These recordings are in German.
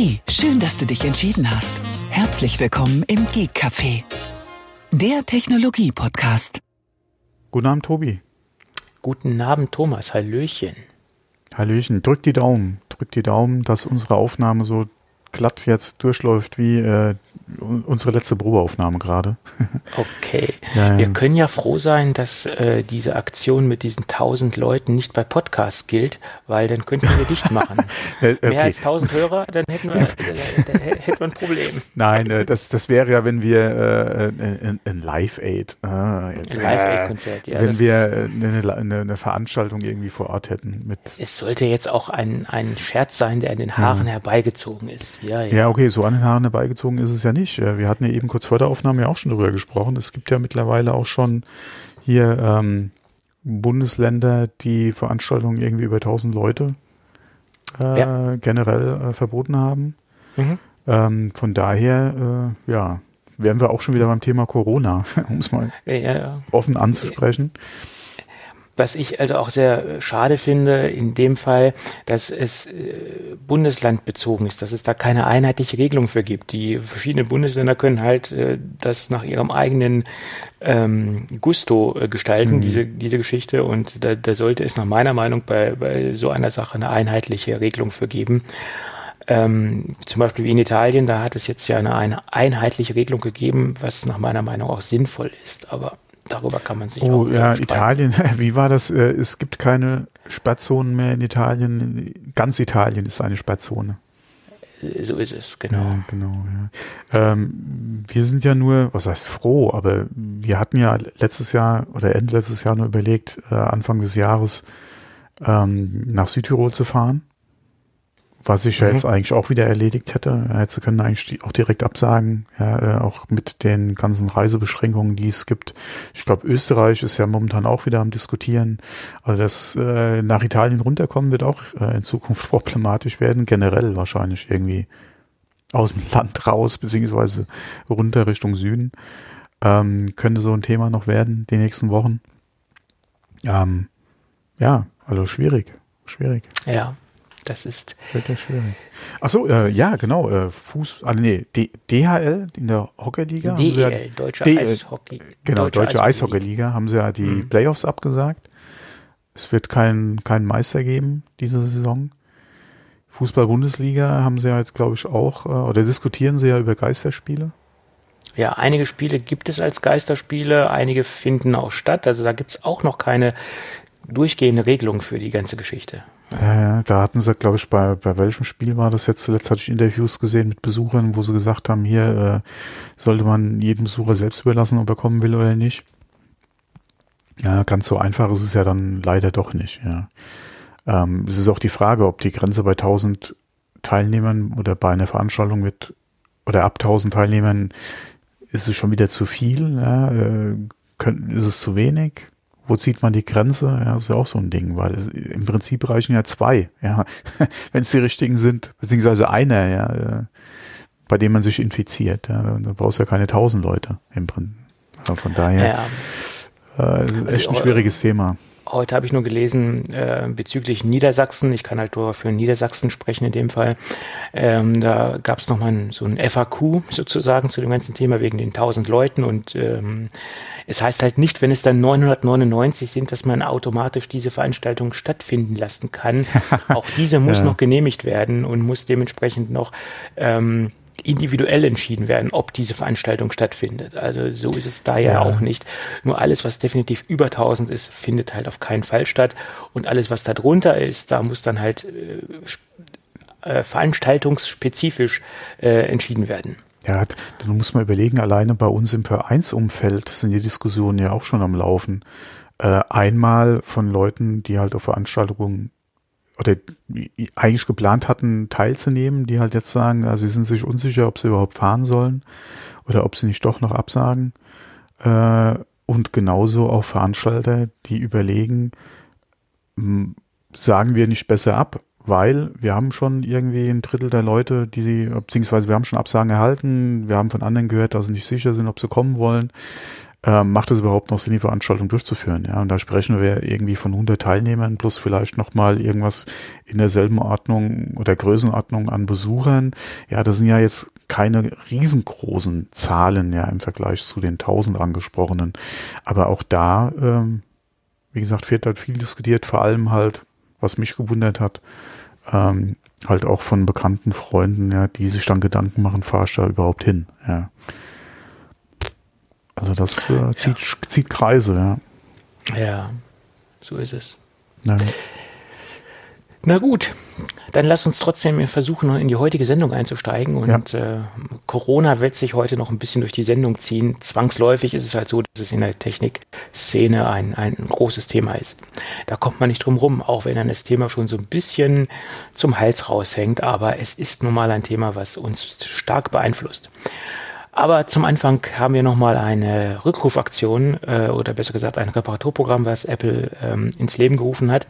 Hey, schön, dass du dich entschieden hast. Herzlich willkommen im Geek Café, der Technologie-Podcast. Guten Abend, Tobi. Guten Abend, Thomas. Hallöchen. Hallöchen. Drück die Daumen. Drück die Daumen, dass unsere Aufnahme so glatt jetzt durchläuft wie äh, unsere letzte Probeaufnahme gerade. Okay. Ja. Wir können ja froh sein, dass äh, diese Aktion mit diesen tausend Leuten nicht bei Podcasts gilt, weil dann könnten wir dicht machen. okay. Mehr als tausend Hörer, dann hätten wir, äh, hätten wir ein Problem. Nein, äh, das, das wäre ja, wenn wir äh, ein, ein Live-Aid, äh, ein Live-Aid-Konzert, ja. Wenn wir eine, eine, eine, Veranstaltung irgendwie vor Ort hätten. Mit es sollte jetzt auch ein, ein Scherz sein, der an den Haaren ja. herbeigezogen ist. Ja, ja. ja, okay, so an den Haaren herbeigezogen ist es ja nicht nicht. Äh, wir hatten ja eben kurz vor der Aufnahme ja auch schon darüber gesprochen. Es gibt ja mittlerweile auch schon hier ähm, Bundesländer, die Veranstaltungen irgendwie über 1000 Leute äh, ja. generell äh, verboten haben. Mhm. Ähm, von daher, äh, ja, wären wir auch schon wieder beim Thema Corona, um es mal ja, ja. offen anzusprechen. Was ich also auch sehr schade finde in dem Fall, dass es äh, bundeslandbezogen ist, dass es da keine einheitliche Regelung für gibt. Die verschiedenen Bundesländer können halt äh, das nach ihrem eigenen ähm, Gusto äh, gestalten, mhm. diese, diese Geschichte. Und da, da sollte es nach meiner Meinung bei, bei so einer Sache eine einheitliche Regelung für geben. Ähm, zum Beispiel wie in Italien, da hat es jetzt ja eine, eine einheitliche Regelung gegeben, was nach meiner Meinung auch sinnvoll ist. Aber Darüber kann man sich oh, auch ja, Italien, wie war das? Äh, es gibt keine Sperrzonen mehr in Italien. Ganz Italien ist eine Sperrzone. So ist es, genau. Ja, genau ja. Ähm, wir sind ja nur, was heißt froh, aber wir hatten ja letztes Jahr oder Ende letztes Jahr nur überlegt, äh, Anfang des Jahres ähm, nach Südtirol zu fahren was ich mhm. ja jetzt eigentlich auch wieder erledigt hätte. Jetzt können eigentlich auch direkt absagen, ja, äh, auch mit den ganzen Reisebeschränkungen, die es gibt. Ich glaube, Österreich ist ja momentan auch wieder am diskutieren. Also das äh, nach Italien runterkommen wird auch äh, in Zukunft problematisch werden, generell wahrscheinlich irgendwie aus dem Land raus, beziehungsweise runter Richtung Süden. Ähm, könnte so ein Thema noch werden, die nächsten Wochen. Ähm, ja, also schwierig, schwierig. Ja, das ist. Wird ja schwierig. Ach so, äh, ja, genau. Äh, Fuß, ah, nee, D DHL in der Hockeyliga. DEL, ja, Deutsche D Eishockey. Genau, Deutsche, Deutsche Eishockeyliga haben sie ja die mhm. Playoffs abgesagt. Es wird keinen kein Meister geben diese Saison. Fußball-Bundesliga haben sie ja jetzt, glaube ich, auch, äh, oder diskutieren sie ja über Geisterspiele. Ja, einige Spiele gibt es als Geisterspiele, einige finden auch statt. Also da gibt es auch noch keine durchgehende Regelung für die ganze Geschichte. Ja, da hatten sie, glaube ich, bei, bei welchem Spiel war das jetzt? Zuletzt hatte ich Interviews gesehen mit Besuchern, wo sie gesagt haben, hier äh, sollte man jedem Besucher selbst überlassen, ob er kommen will oder nicht. Ja, ganz so einfach ist es ja dann leider doch nicht, ja. Ähm, es ist auch die Frage, ob die Grenze bei 1000 Teilnehmern oder bei einer Veranstaltung mit oder ab 1000 Teilnehmern ist es schon wieder zu viel, ja, äh, können, ist es zu wenig? Wo zieht man die Grenze? Ja, das ist ja auch so ein Ding, weil es, im Prinzip reichen ja zwei, ja, wenn es die richtigen sind, beziehungsweise einer, ja, äh, bei dem man sich infiziert. Ja, da brauchst du ja keine tausend Leute im Prinzip. Von daher ja. äh, ist also echt ein schwieriges Thema. Heute habe ich nur gelesen äh, bezüglich Niedersachsen. Ich kann halt nur für Niedersachsen sprechen in dem Fall. Ähm, da gab es nochmal so ein FAQ sozusagen zu dem ganzen Thema wegen den 1000 Leuten und ähm, es heißt halt nicht, wenn es dann 999 sind, dass man automatisch diese Veranstaltung stattfinden lassen kann. Auch diese muss ja. noch genehmigt werden und muss dementsprechend noch ähm, individuell entschieden werden, ob diese Veranstaltung stattfindet. Also so ist es da ja, ja, auch nicht. Nur alles, was definitiv über 1000 ist, findet halt auf keinen Fall statt. Und alles, was da drunter ist, da muss dann halt äh, äh veranstaltungsspezifisch äh, entschieden werden. Ja, dann muss man überlegen, alleine bei uns im Vereinsumfeld sind die Diskussionen ja auch schon am Laufen. Äh, einmal von Leuten, die halt auf Veranstaltungen oder eigentlich geplant hatten, teilzunehmen, die halt jetzt sagen, also sie sind sich unsicher, ob sie überhaupt fahren sollen oder ob sie nicht doch noch absagen. Äh, und genauso auch Veranstalter, die überlegen, sagen wir nicht besser ab, weil wir haben schon irgendwie ein Drittel der Leute, die sie, beziehungsweise wir haben schon Absagen erhalten, wir haben von anderen gehört, dass sie nicht sicher sind, ob sie kommen wollen. Äh, macht es überhaupt noch Sinn, die Veranstaltung durchzuführen? Ja, und da sprechen wir irgendwie von 100 Teilnehmern plus vielleicht nochmal irgendwas in derselben Ordnung oder Größenordnung an Besuchern. Ja, das sind ja jetzt keine riesengroßen Zahlen ja im Vergleich zu den 1000 angesprochenen. Aber auch da, ähm, wie gesagt, wird halt viel diskutiert, vor allem halt, was mich gewundert hat, ähm, halt auch von bekannten Freunden, ja, die sich dann Gedanken machen, fahre ich da überhaupt hin, ja. Also das äh, zieht, ja. zieht Kreise, ja. Ja, so ist es. Ja. Na gut, dann lass uns trotzdem versuchen, in die heutige Sendung einzusteigen. Und ja. äh, Corona wird sich heute noch ein bisschen durch die Sendung ziehen. Zwangsläufig ist es halt so, dass es in der Technikszene ein, ein großes Thema ist. Da kommt man nicht drum rum, auch wenn dann das Thema schon so ein bisschen zum Hals raushängt. Aber es ist nun mal ein Thema, was uns stark beeinflusst. Aber zum Anfang haben wir nochmal eine Rückrufaktion äh, oder besser gesagt ein Reparaturprogramm, was Apple ähm, ins Leben gerufen hat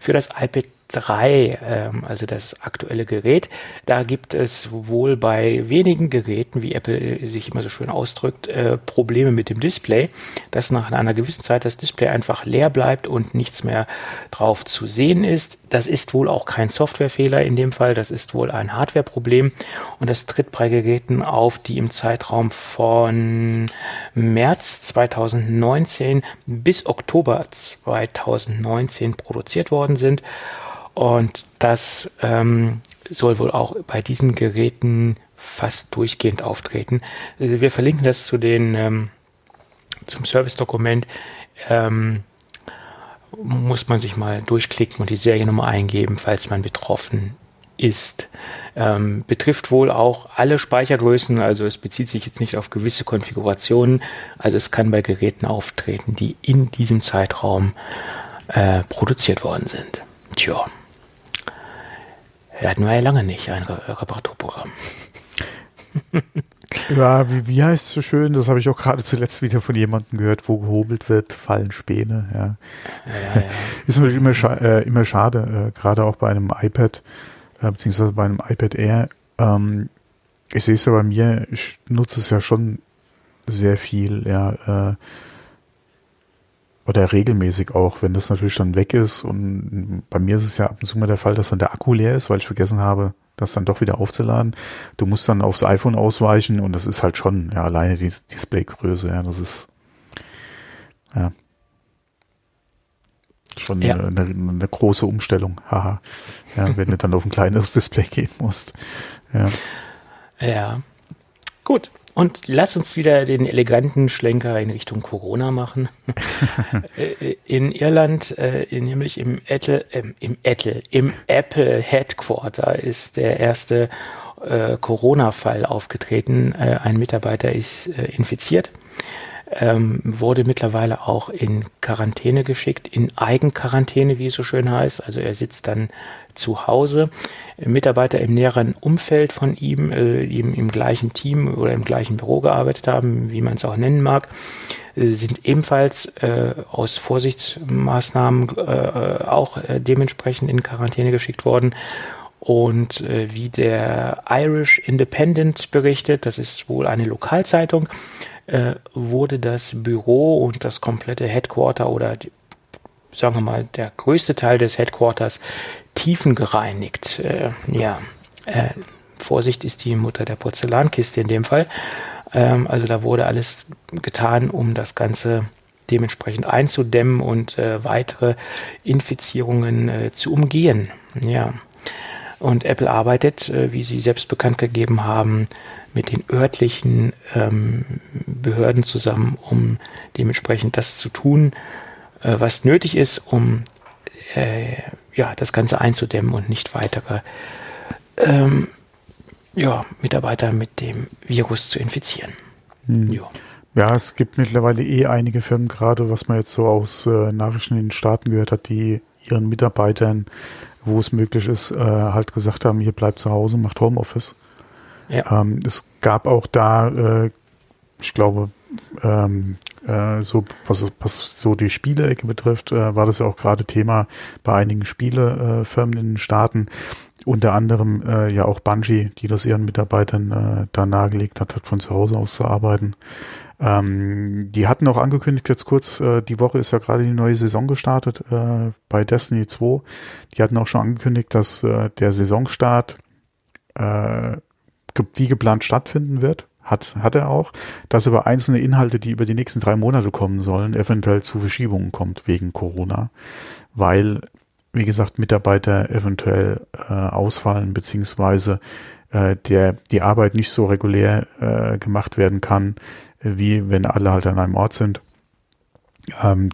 für das iPad 3, ähm, also das aktuelle Gerät. Da gibt es wohl bei wenigen Geräten, wie Apple sich immer so schön ausdrückt, äh, Probleme mit dem Display, dass nach einer gewissen Zeit das Display einfach leer bleibt und nichts mehr drauf zu sehen ist. Das ist wohl auch kein Softwarefehler in dem Fall, das ist wohl ein Hardwareproblem und das tritt bei Geräten auf, die im Zeitraum von März 2019 bis Oktober 2019 produziert worden sind. Und das ähm, soll wohl auch bei diesen Geräten fast durchgehend auftreten. Also wir verlinken das zu den ähm, zum Service-Dokument. Ähm, muss man sich mal durchklicken und die Seriennummer eingeben, falls man betroffen ist. Ähm, betrifft wohl auch alle Speichergrößen, also es bezieht sich jetzt nicht auf gewisse Konfigurationen, also es kann bei Geräten auftreten, die in diesem Zeitraum äh, produziert worden sind. Tja. Hatten wir ja lange nicht, ein Reparaturprogramm. ja, wie, wie heißt es so schön? Das habe ich auch gerade zuletzt wieder von jemandem gehört, wo gehobelt wird, fallen Späne. Ja. ja, ja. Ist natürlich immer, scha äh, immer schade, äh, gerade auch bei einem iPad, äh, beziehungsweise bei einem iPad Air. Ähm, ich sehe es ja bei mir, ich nutze es ja schon sehr viel, ja. Äh, oder regelmäßig auch, wenn das natürlich dann weg ist. Und bei mir ist es ja ab und zu mal der Fall, dass dann der Akku leer ist, weil ich vergessen habe, das dann doch wieder aufzuladen. Du musst dann aufs iPhone ausweichen und das ist halt schon, ja, alleine die Displaygröße, ja, das ist, ja, schon ja. Eine, eine, eine, große Umstellung, haha. Ja, wenn du dann auf ein kleineres Display gehen musst. Ja. Ja. Gut. Und lass uns wieder den eleganten Schlenker in Richtung Corona machen. Äh, in Irland, äh, nämlich im Apple, äh, im Apple, im Apple Headquarter ist der erste äh, Corona-Fall aufgetreten. Äh, ein Mitarbeiter ist äh, infiziert ähm, wurde mittlerweile auch in Quarantäne geschickt, in Eigenquarantäne, wie es so schön heißt. Also er sitzt dann zu Hause. Mitarbeiter im näheren Umfeld von ihm, äh, ihm im gleichen Team oder im gleichen Büro gearbeitet haben, wie man es auch nennen mag, äh, sind ebenfalls äh, aus Vorsichtsmaßnahmen äh, auch äh, dementsprechend in Quarantäne geschickt worden. Und äh, wie der Irish Independent berichtet, das ist wohl eine Lokalzeitung, äh, wurde das Büro und das komplette Headquarter oder die, sagen wir mal der größte Teil des Headquarters tiefengereinigt. Äh, ja, äh, Vorsicht ist die Mutter der Porzellankiste in dem Fall. Ähm, also da wurde alles getan, um das Ganze dementsprechend einzudämmen und äh, weitere Infizierungen äh, zu umgehen. Ja. Und Apple arbeitet, äh, wie Sie selbst bekannt gegeben haben, mit den örtlichen ähm, Behörden zusammen, um dementsprechend das zu tun, äh, was nötig ist, um äh, ja, das Ganze einzudämmen und nicht weitere ähm, ja, Mitarbeiter mit dem Virus zu infizieren. Hm. Ja. ja, es gibt mittlerweile eh einige Firmen, gerade was man jetzt so aus äh, Nachrichten in den Staaten gehört hat, die ihren Mitarbeitern wo es möglich ist, äh, halt gesagt haben, hier bleibt zu Hause, macht Homeoffice. Ja. Ähm, es gab auch da, äh, ich glaube, ähm, äh, so was, was so die Spielecke betrifft, äh, war das ja auch gerade Thema bei einigen Spielefirmen in den Staaten. Unter anderem äh, ja auch Bungie, die das ihren Mitarbeitern äh, da nahegelegt hat, hat von zu Hause aus zu arbeiten. Ähm, die hatten auch angekündigt, jetzt kurz, äh, die Woche ist ja gerade die neue Saison gestartet äh, bei Destiny 2. Die hatten auch schon angekündigt, dass äh, der Saisonstart äh, wie geplant stattfinden wird. Hat, hat er auch, dass aber einzelne Inhalte, die über die nächsten drei Monate kommen sollen, eventuell zu Verschiebungen kommt wegen Corona, weil, wie gesagt, Mitarbeiter eventuell äh, ausfallen, beziehungsweise äh, der, die Arbeit nicht so regulär äh, gemacht werden kann, wie wenn alle halt an einem Ort sind. Ähm,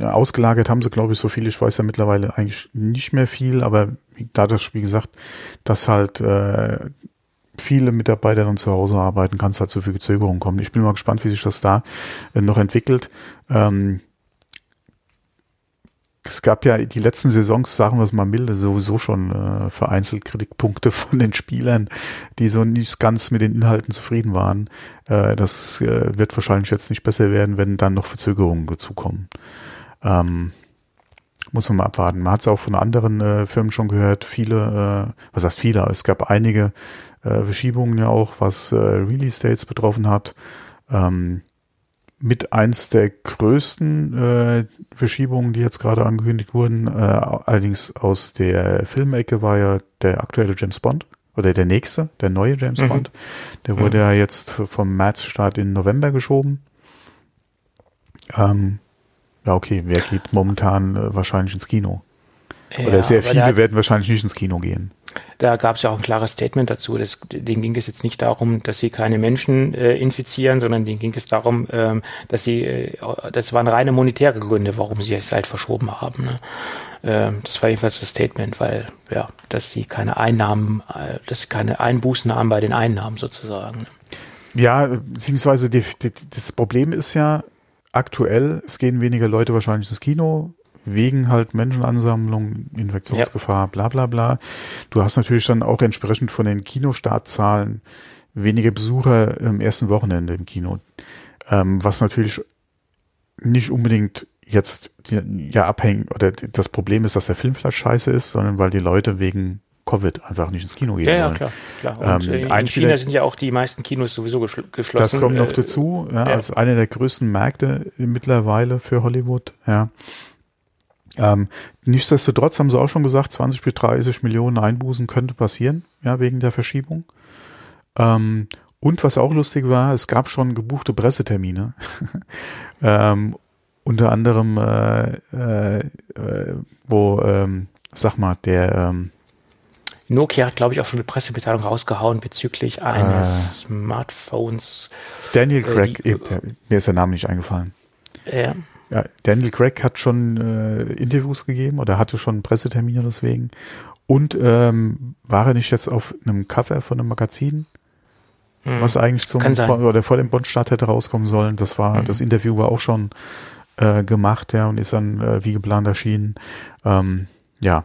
ausgelagert haben sie, glaube ich, so viel. Ich weiß ja mittlerweile eigentlich nicht mehr viel, aber dadurch, wie gesagt, dass halt äh, viele Mitarbeiter dann zu Hause arbeiten, kann es halt zu viel Verzögerung kommen. Ich bin mal gespannt, wie sich das da äh, noch entwickelt. Ähm, es gab ja die letzten Saisons, sagen wir es mal milde, sowieso schon äh, vereinzelt Kritikpunkte von den Spielern, die so nicht ganz mit den Inhalten zufrieden waren. Äh, das äh, wird wahrscheinlich jetzt nicht besser werden, wenn dann noch Verzögerungen dazukommen. Ähm, muss man mal abwarten. Man hat es auch von anderen äh, Firmen schon gehört. Viele, äh, was heißt viele? Es gab einige äh, Verschiebungen ja auch, was äh, Release Dates betroffen hat. Ähm, mit eins der größten äh, Verschiebungen, die jetzt gerade angekündigt wurden. Äh, allerdings aus der Filmecke war ja der aktuelle James Bond oder der nächste, der neue James mhm. Bond. Der wurde mhm. ja jetzt vom März-Start in November geschoben. Ähm, ja, okay, wer geht momentan äh, wahrscheinlich ins Kino? Ja, oder sehr viele werden wahrscheinlich nicht ins Kino gehen. Da gab es ja auch ein klares Statement dazu. Das, denen ging es jetzt nicht darum, dass sie keine Menschen äh, infizieren, sondern denen ging es darum, ähm, dass sie, äh, das waren reine monetäre Gründe, warum sie es halt verschoben haben. Ne? Ähm, das war jedenfalls das Statement, weil, ja, dass sie keine Einnahmen, äh, dass sie keine Einbußen haben bei den Einnahmen sozusagen. Ne? Ja, beziehungsweise die, die, das Problem ist ja aktuell, es gehen weniger Leute wahrscheinlich ins Kino, wegen halt Menschenansammlung, Infektionsgefahr, ja. bla bla bla. Du hast natürlich dann auch entsprechend von den Kinostartzahlen weniger Besucher im ersten Wochenende im Kino. Ähm, was natürlich nicht unbedingt jetzt ja abhängt oder das Problem ist, dass der Film vielleicht scheiße ist, sondern weil die Leute wegen Covid einfach nicht ins Kino gehen ja, ja, wollen. klar, klar. Und ähm, in China sind ja auch die meisten Kinos sowieso geschlossen. Das kommt noch äh, dazu, ja, ja. als einer der größten Märkte mittlerweile für Hollywood, ja. Ähm, nichtsdestotrotz haben sie auch schon gesagt, 20 bis 30 Millionen Einbußen könnte passieren, ja, wegen der Verschiebung. Ähm, und was auch lustig war, es gab schon gebuchte Pressetermine. ähm, unter anderem, äh, äh, äh, wo, ähm, sag mal, der ähm, Nokia hat, glaube ich, auch schon eine Pressemitteilung rausgehauen bezüglich eines äh, Smartphones. Daniel äh, Craig, die, mir ist der Name nicht eingefallen. Ja. Ja, Daniel Craig hat schon äh, Interviews gegeben oder hatte schon Pressetermine deswegen. Und ähm, war er nicht jetzt auf einem Cover von einem Magazin, hm. was eigentlich zum oder vor dem Bond-Start hätte rauskommen sollen. Das war, hm. das Interview war auch schon äh, gemacht, ja, und ist dann äh, wie geplant erschienen. Ähm, ja.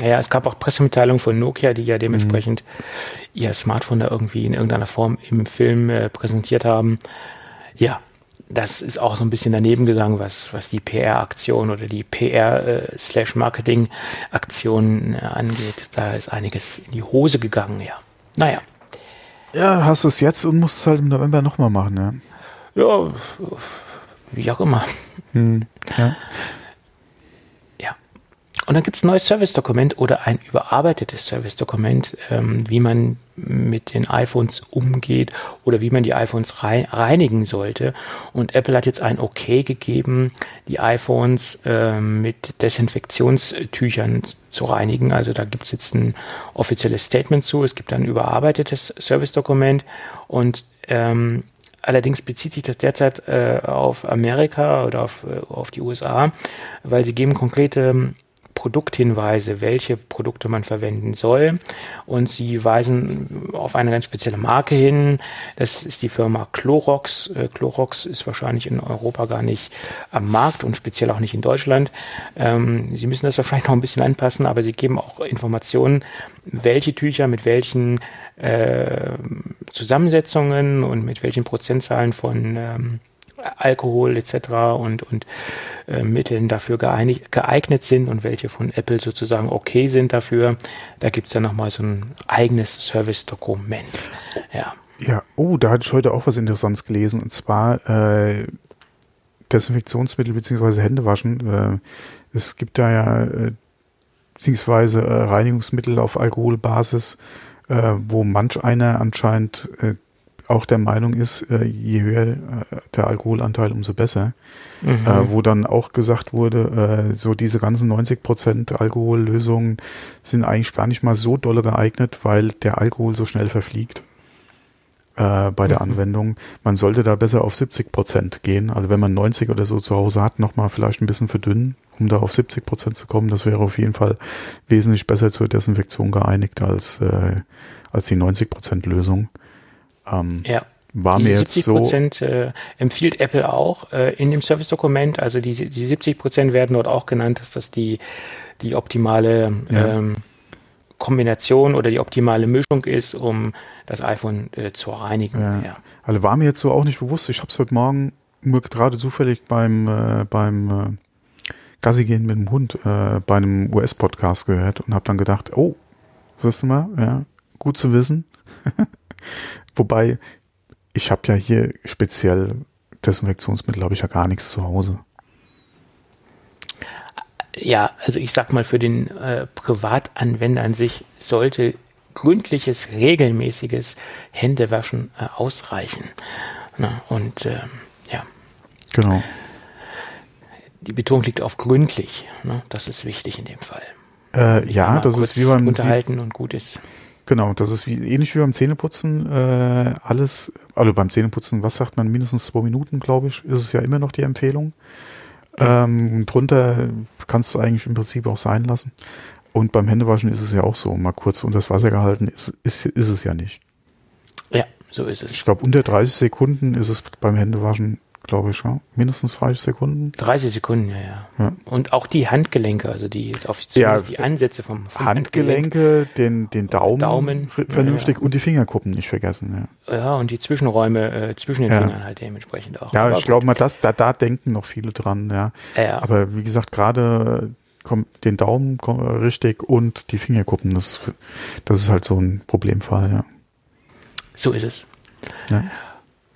Ja, es gab auch Pressemitteilungen von Nokia, die ja dementsprechend mhm. ihr Smartphone da irgendwie in irgendeiner Form im Film äh, präsentiert haben. Ja, das ist auch so ein bisschen daneben gegangen, was, was die PR-Aktion oder die PR-Marketing-Aktion äh, angeht. Da ist einiges in die Hose gegangen, ja. Naja. Ja, hast du es jetzt und musst es halt im November nochmal machen, ja. Ja, wie auch immer. Hm, ja. Und dann gibt es ein neues Service-Dokument oder ein überarbeitetes Service-Dokument, ähm, wie man mit den iPhones umgeht oder wie man die iPhones reinigen sollte. Und Apple hat jetzt ein Okay gegeben, die iPhones äh, mit Desinfektionstüchern zu reinigen. Also da gibt es jetzt ein offizielles Statement zu. Es gibt ein überarbeitetes Service-Dokument und ähm, Allerdings bezieht sich das derzeit äh, auf Amerika oder auf, äh, auf die USA, weil sie geben konkrete Produkthinweise, welche Produkte man verwenden soll. Und sie weisen auf eine ganz spezielle Marke hin. Das ist die Firma Clorox. Äh, Clorox ist wahrscheinlich in Europa gar nicht am Markt und speziell auch nicht in Deutschland. Ähm, sie müssen das wahrscheinlich noch ein bisschen anpassen, aber sie geben auch Informationen, welche Tücher mit welchen äh, Zusammensetzungen und mit welchen Prozentzahlen von ähm, Alkohol etc. und, und äh, Mitteln dafür geeignet, geeignet sind und welche von Apple sozusagen okay sind dafür. Da gibt es dann nochmal so ein eigenes Service-Dokument. Ja. Ja, oh, da hatte ich heute auch was Interessantes gelesen und zwar äh, Desinfektionsmittel beziehungsweise Händewaschen. Äh, es gibt da ja äh, beziehungsweise äh, Reinigungsmittel auf Alkoholbasis, äh, wo manch einer anscheinend äh, auch der Meinung ist, äh, je höher äh, der Alkoholanteil, umso besser. Mhm. Äh, wo dann auch gesagt wurde, so diese ganzen 90 Prozent Alkohollösungen sind eigentlich gar nicht mal so dolle geeignet, weil der Alkohol so schnell verfliegt bei der mhm. Anwendung. Man sollte da besser auf 70 Prozent gehen. Also wenn man 90 oder so zu Hause hat, nochmal vielleicht ein bisschen verdünnen, um da auf 70 Prozent zu kommen. Das wäre auf jeden Fall wesentlich besser zur Desinfektion geeinigt als, äh, als die 90 Prozent Lösung. Ähm, ja. War mir 70 Prozent äh, empfiehlt Apple auch äh, in dem Service-Dokument. Also die, die 70 Prozent werden dort auch genannt, dass das die, die optimale ja. ähm, Kombination oder die optimale Mischung ist, um das iPhone äh, zu reinigen. Ja. ja. Also war mir jetzt so auch nicht bewusst. Ich habe es heute Morgen nur gerade zufällig beim äh, beim äh, Gassi gehen mit dem Hund äh, bei einem US-Podcast gehört und habe dann gedacht, oh, siehst du mal, ja, gut zu wissen. Wobei ich habe ja hier speziell Desinfektionsmittel, habe ich ja gar nichts zu Hause ja, also ich sag mal, für den äh, Privatanwender an sich sollte gründliches, regelmäßiges Händewaschen äh, ausreichen. Na, und äh, ja. Genau. Die Betonung liegt auf gründlich. Ne? Das ist wichtig in dem Fall. Äh, ja, das ist wie beim unterhalten wie, und gut ist. Genau, das ist wie ähnlich wie beim Zähneputzen. Äh, alles, also beim Zähneputzen, was sagt man, mindestens zwei Minuten, glaube ich, ist es ja immer noch die Empfehlung. Ähm, drunter kannst du eigentlich im Prinzip auch sein lassen. Und beim Händewaschen ist es ja auch so, mal kurz unter das Wasser gehalten, ist, ist, ist es ja nicht. Ja, so ist es. Ich glaube, unter 30 Sekunden ist es beim Händewaschen glaube ich, ja. Mindestens 30 Sekunden. 30 Sekunden, ja, ja. ja. Und auch die Handgelenke, also die, auf, ja, die Ansätze vom, vom Handgelenke, Handgelenk. den, den Daumen, Daumen vernünftig ja, und die Fingerkuppen nicht vergessen, ja. Ja, und die Zwischenräume äh, zwischen den Fingern halt dementsprechend auch. Ja, Aber ich glaube mal, das, da, da denken noch viele dran, ja. ja. Aber wie gesagt, gerade kommt den Daumen richtig und die Fingerkuppen, das, das ist halt so ein Problemfall, ja. So ist es. Ja.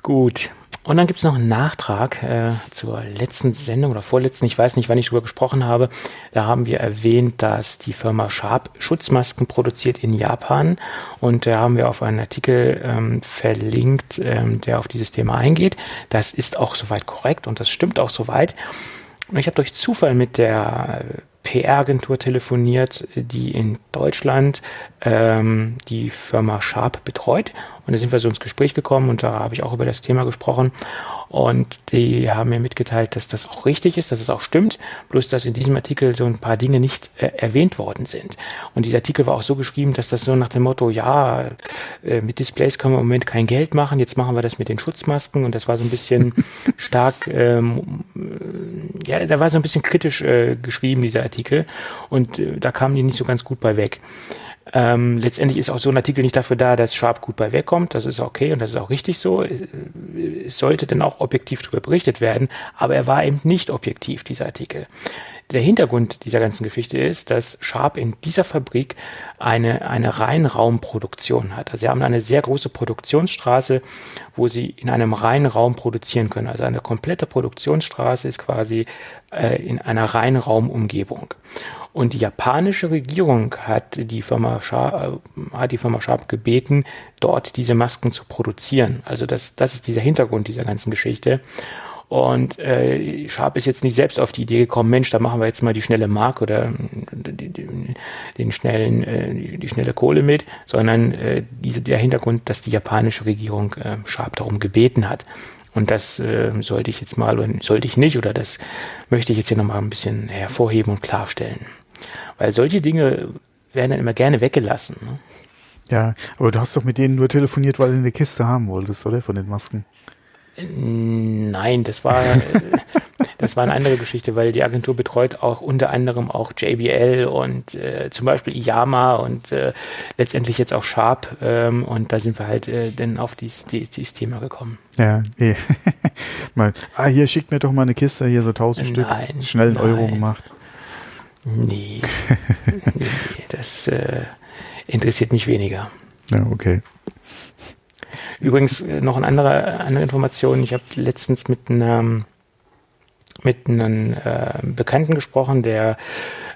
Gut. Und dann gibt's noch einen Nachtrag äh, zur letzten Sendung oder vorletzten, ich weiß nicht, wann ich darüber gesprochen habe. Da haben wir erwähnt, dass die Firma Sharp Schutzmasken produziert in Japan. Und da haben wir auf einen Artikel ähm, verlinkt, ähm, der auf dieses Thema eingeht. Das ist auch soweit korrekt und das stimmt auch soweit. Und ich habe durch Zufall mit der PR-Agentur telefoniert, die in Deutschland ähm, die Firma Sharp betreut. Und da sind wir so ins Gespräch gekommen und da habe ich auch über das Thema gesprochen. Und die haben mir mitgeteilt, dass das auch richtig ist, dass es auch stimmt, bloß dass in diesem Artikel so ein paar Dinge nicht äh, erwähnt worden sind. Und dieser Artikel war auch so geschrieben, dass das so nach dem Motto, ja, äh, mit Displays können wir im Moment kein Geld machen, jetzt machen wir das mit den Schutzmasken. Und das war so ein bisschen stark, ähm, ja, da war so ein bisschen kritisch äh, geschrieben, dieser Artikel. Und äh, da kamen die nicht so ganz gut bei weg. Ähm, letztendlich ist auch so ein Artikel nicht dafür da, dass Sharp gut bei wegkommt. Das ist okay und das ist auch richtig so. Es sollte dann auch objektiv darüber berichtet werden, aber er war eben nicht objektiv, dieser Artikel. Der Hintergrund dieser ganzen Geschichte ist, dass Sharp in dieser Fabrik eine, eine Reinraumproduktion hat. Also sie haben eine sehr große Produktionsstraße, wo sie in einem Reinraum produzieren können. Also eine komplette Produktionsstraße ist quasi äh, in einer Reinraumumgebung. Und die japanische Regierung hat die Firma Sharp, äh, hat die Firma Sharp gebeten, dort diese Masken zu produzieren. Also das, das ist dieser Hintergrund dieser ganzen Geschichte. Und äh, Sharp ist jetzt nicht selbst auf die Idee gekommen, Mensch, da machen wir jetzt mal die schnelle Mark oder die, die, den schnellen, äh, die, die schnelle Kohle mit, sondern äh, diese, der Hintergrund, dass die japanische Regierung äh, Sharp darum gebeten hat. Und das äh, sollte ich jetzt mal, oder sollte ich nicht, oder das möchte ich jetzt hier nochmal ein bisschen hervorheben und klarstellen. Weil solche Dinge werden dann immer gerne weggelassen. Ne? Ja, aber du hast doch mit denen nur telefoniert, weil du eine Kiste haben wolltest, oder? Von den Masken. Nein, das war, das war eine andere Geschichte, weil die Agentur betreut auch unter anderem auch JBL und äh, zum Beispiel Iyama und äh, letztendlich jetzt auch Sharp ähm, und da sind wir halt äh, dann auf dieses, dieses Thema gekommen. Ja, eh. mal, ah, hier schickt mir doch mal eine Kiste, hier so tausend Stück, schnell einen Euro gemacht. Nee, nee, nee das äh, interessiert mich weniger. Ja, okay. Übrigens äh, noch eine andere, andere Information. Ich habe letztens mit einem, mit einem äh, Bekannten gesprochen, der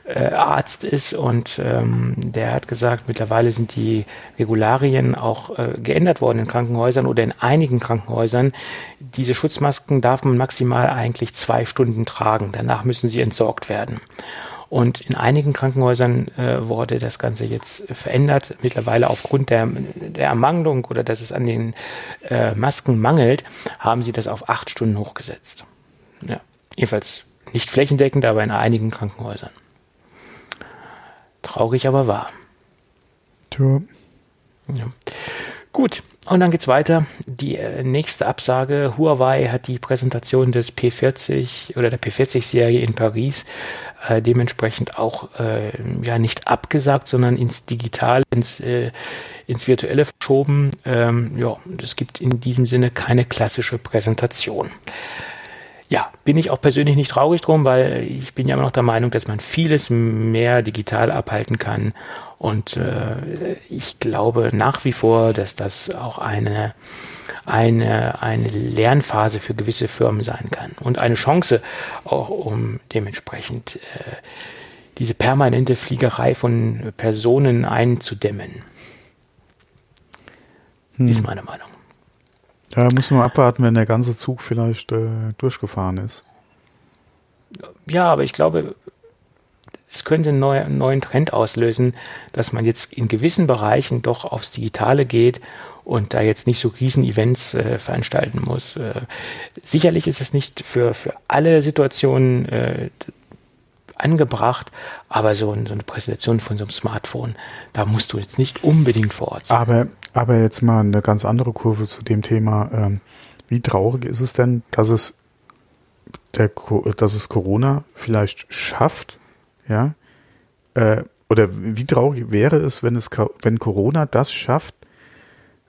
äh, Arzt ist und ähm, der hat gesagt, mittlerweile sind die Regularien auch äh, geändert worden in Krankenhäusern oder in einigen Krankenhäusern. Diese Schutzmasken darf man maximal eigentlich zwei Stunden tragen. Danach müssen sie entsorgt werden. Und in einigen Krankenhäusern äh, wurde das Ganze jetzt verändert. Mittlerweile aufgrund der, der Ermangelung oder dass es an den äh, Masken mangelt, haben sie das auf acht Stunden hochgesetzt. Ja, jedenfalls nicht flächendeckend, aber in einigen Krankenhäusern. Traurig, aber wahr. Tja. Ja. Gut, und dann geht's weiter. Die äh, nächste Absage. Huawei hat die Präsentation des P40 oder der P40-Serie in Paris äh, dementsprechend auch äh, ja nicht abgesagt, sondern ins Digital, ins, äh, ins Virtuelle verschoben. Ähm, ja, es gibt in diesem Sinne keine klassische Präsentation ja, bin ich auch persönlich nicht traurig drum, weil ich bin ja immer noch der Meinung, dass man vieles mehr digital abhalten kann. Und äh, ich glaube nach wie vor, dass das auch eine, eine, eine Lernphase für gewisse Firmen sein kann und eine Chance auch, um dementsprechend äh, diese permanente Fliegerei von Personen einzudämmen. Hm. Ist meine Meinung. Da muss man abwarten, wenn der ganze Zug vielleicht äh, durchgefahren ist. Ja, aber ich glaube, es könnte einen neuen, Trend auslösen, dass man jetzt in gewissen Bereichen doch aufs Digitale geht und da jetzt nicht so riesen Events äh, veranstalten muss. Äh, sicherlich ist es nicht für, für alle Situationen äh, angebracht, aber so, so, eine Präsentation von so einem Smartphone, da musst du jetzt nicht unbedingt vor Ort sein. Aber, aber jetzt mal eine ganz andere Kurve zu dem Thema. Ähm, wie traurig ist es denn, dass es, der, dass es Corona vielleicht schafft, ja, äh, oder wie traurig wäre es, wenn es, wenn Corona das schafft,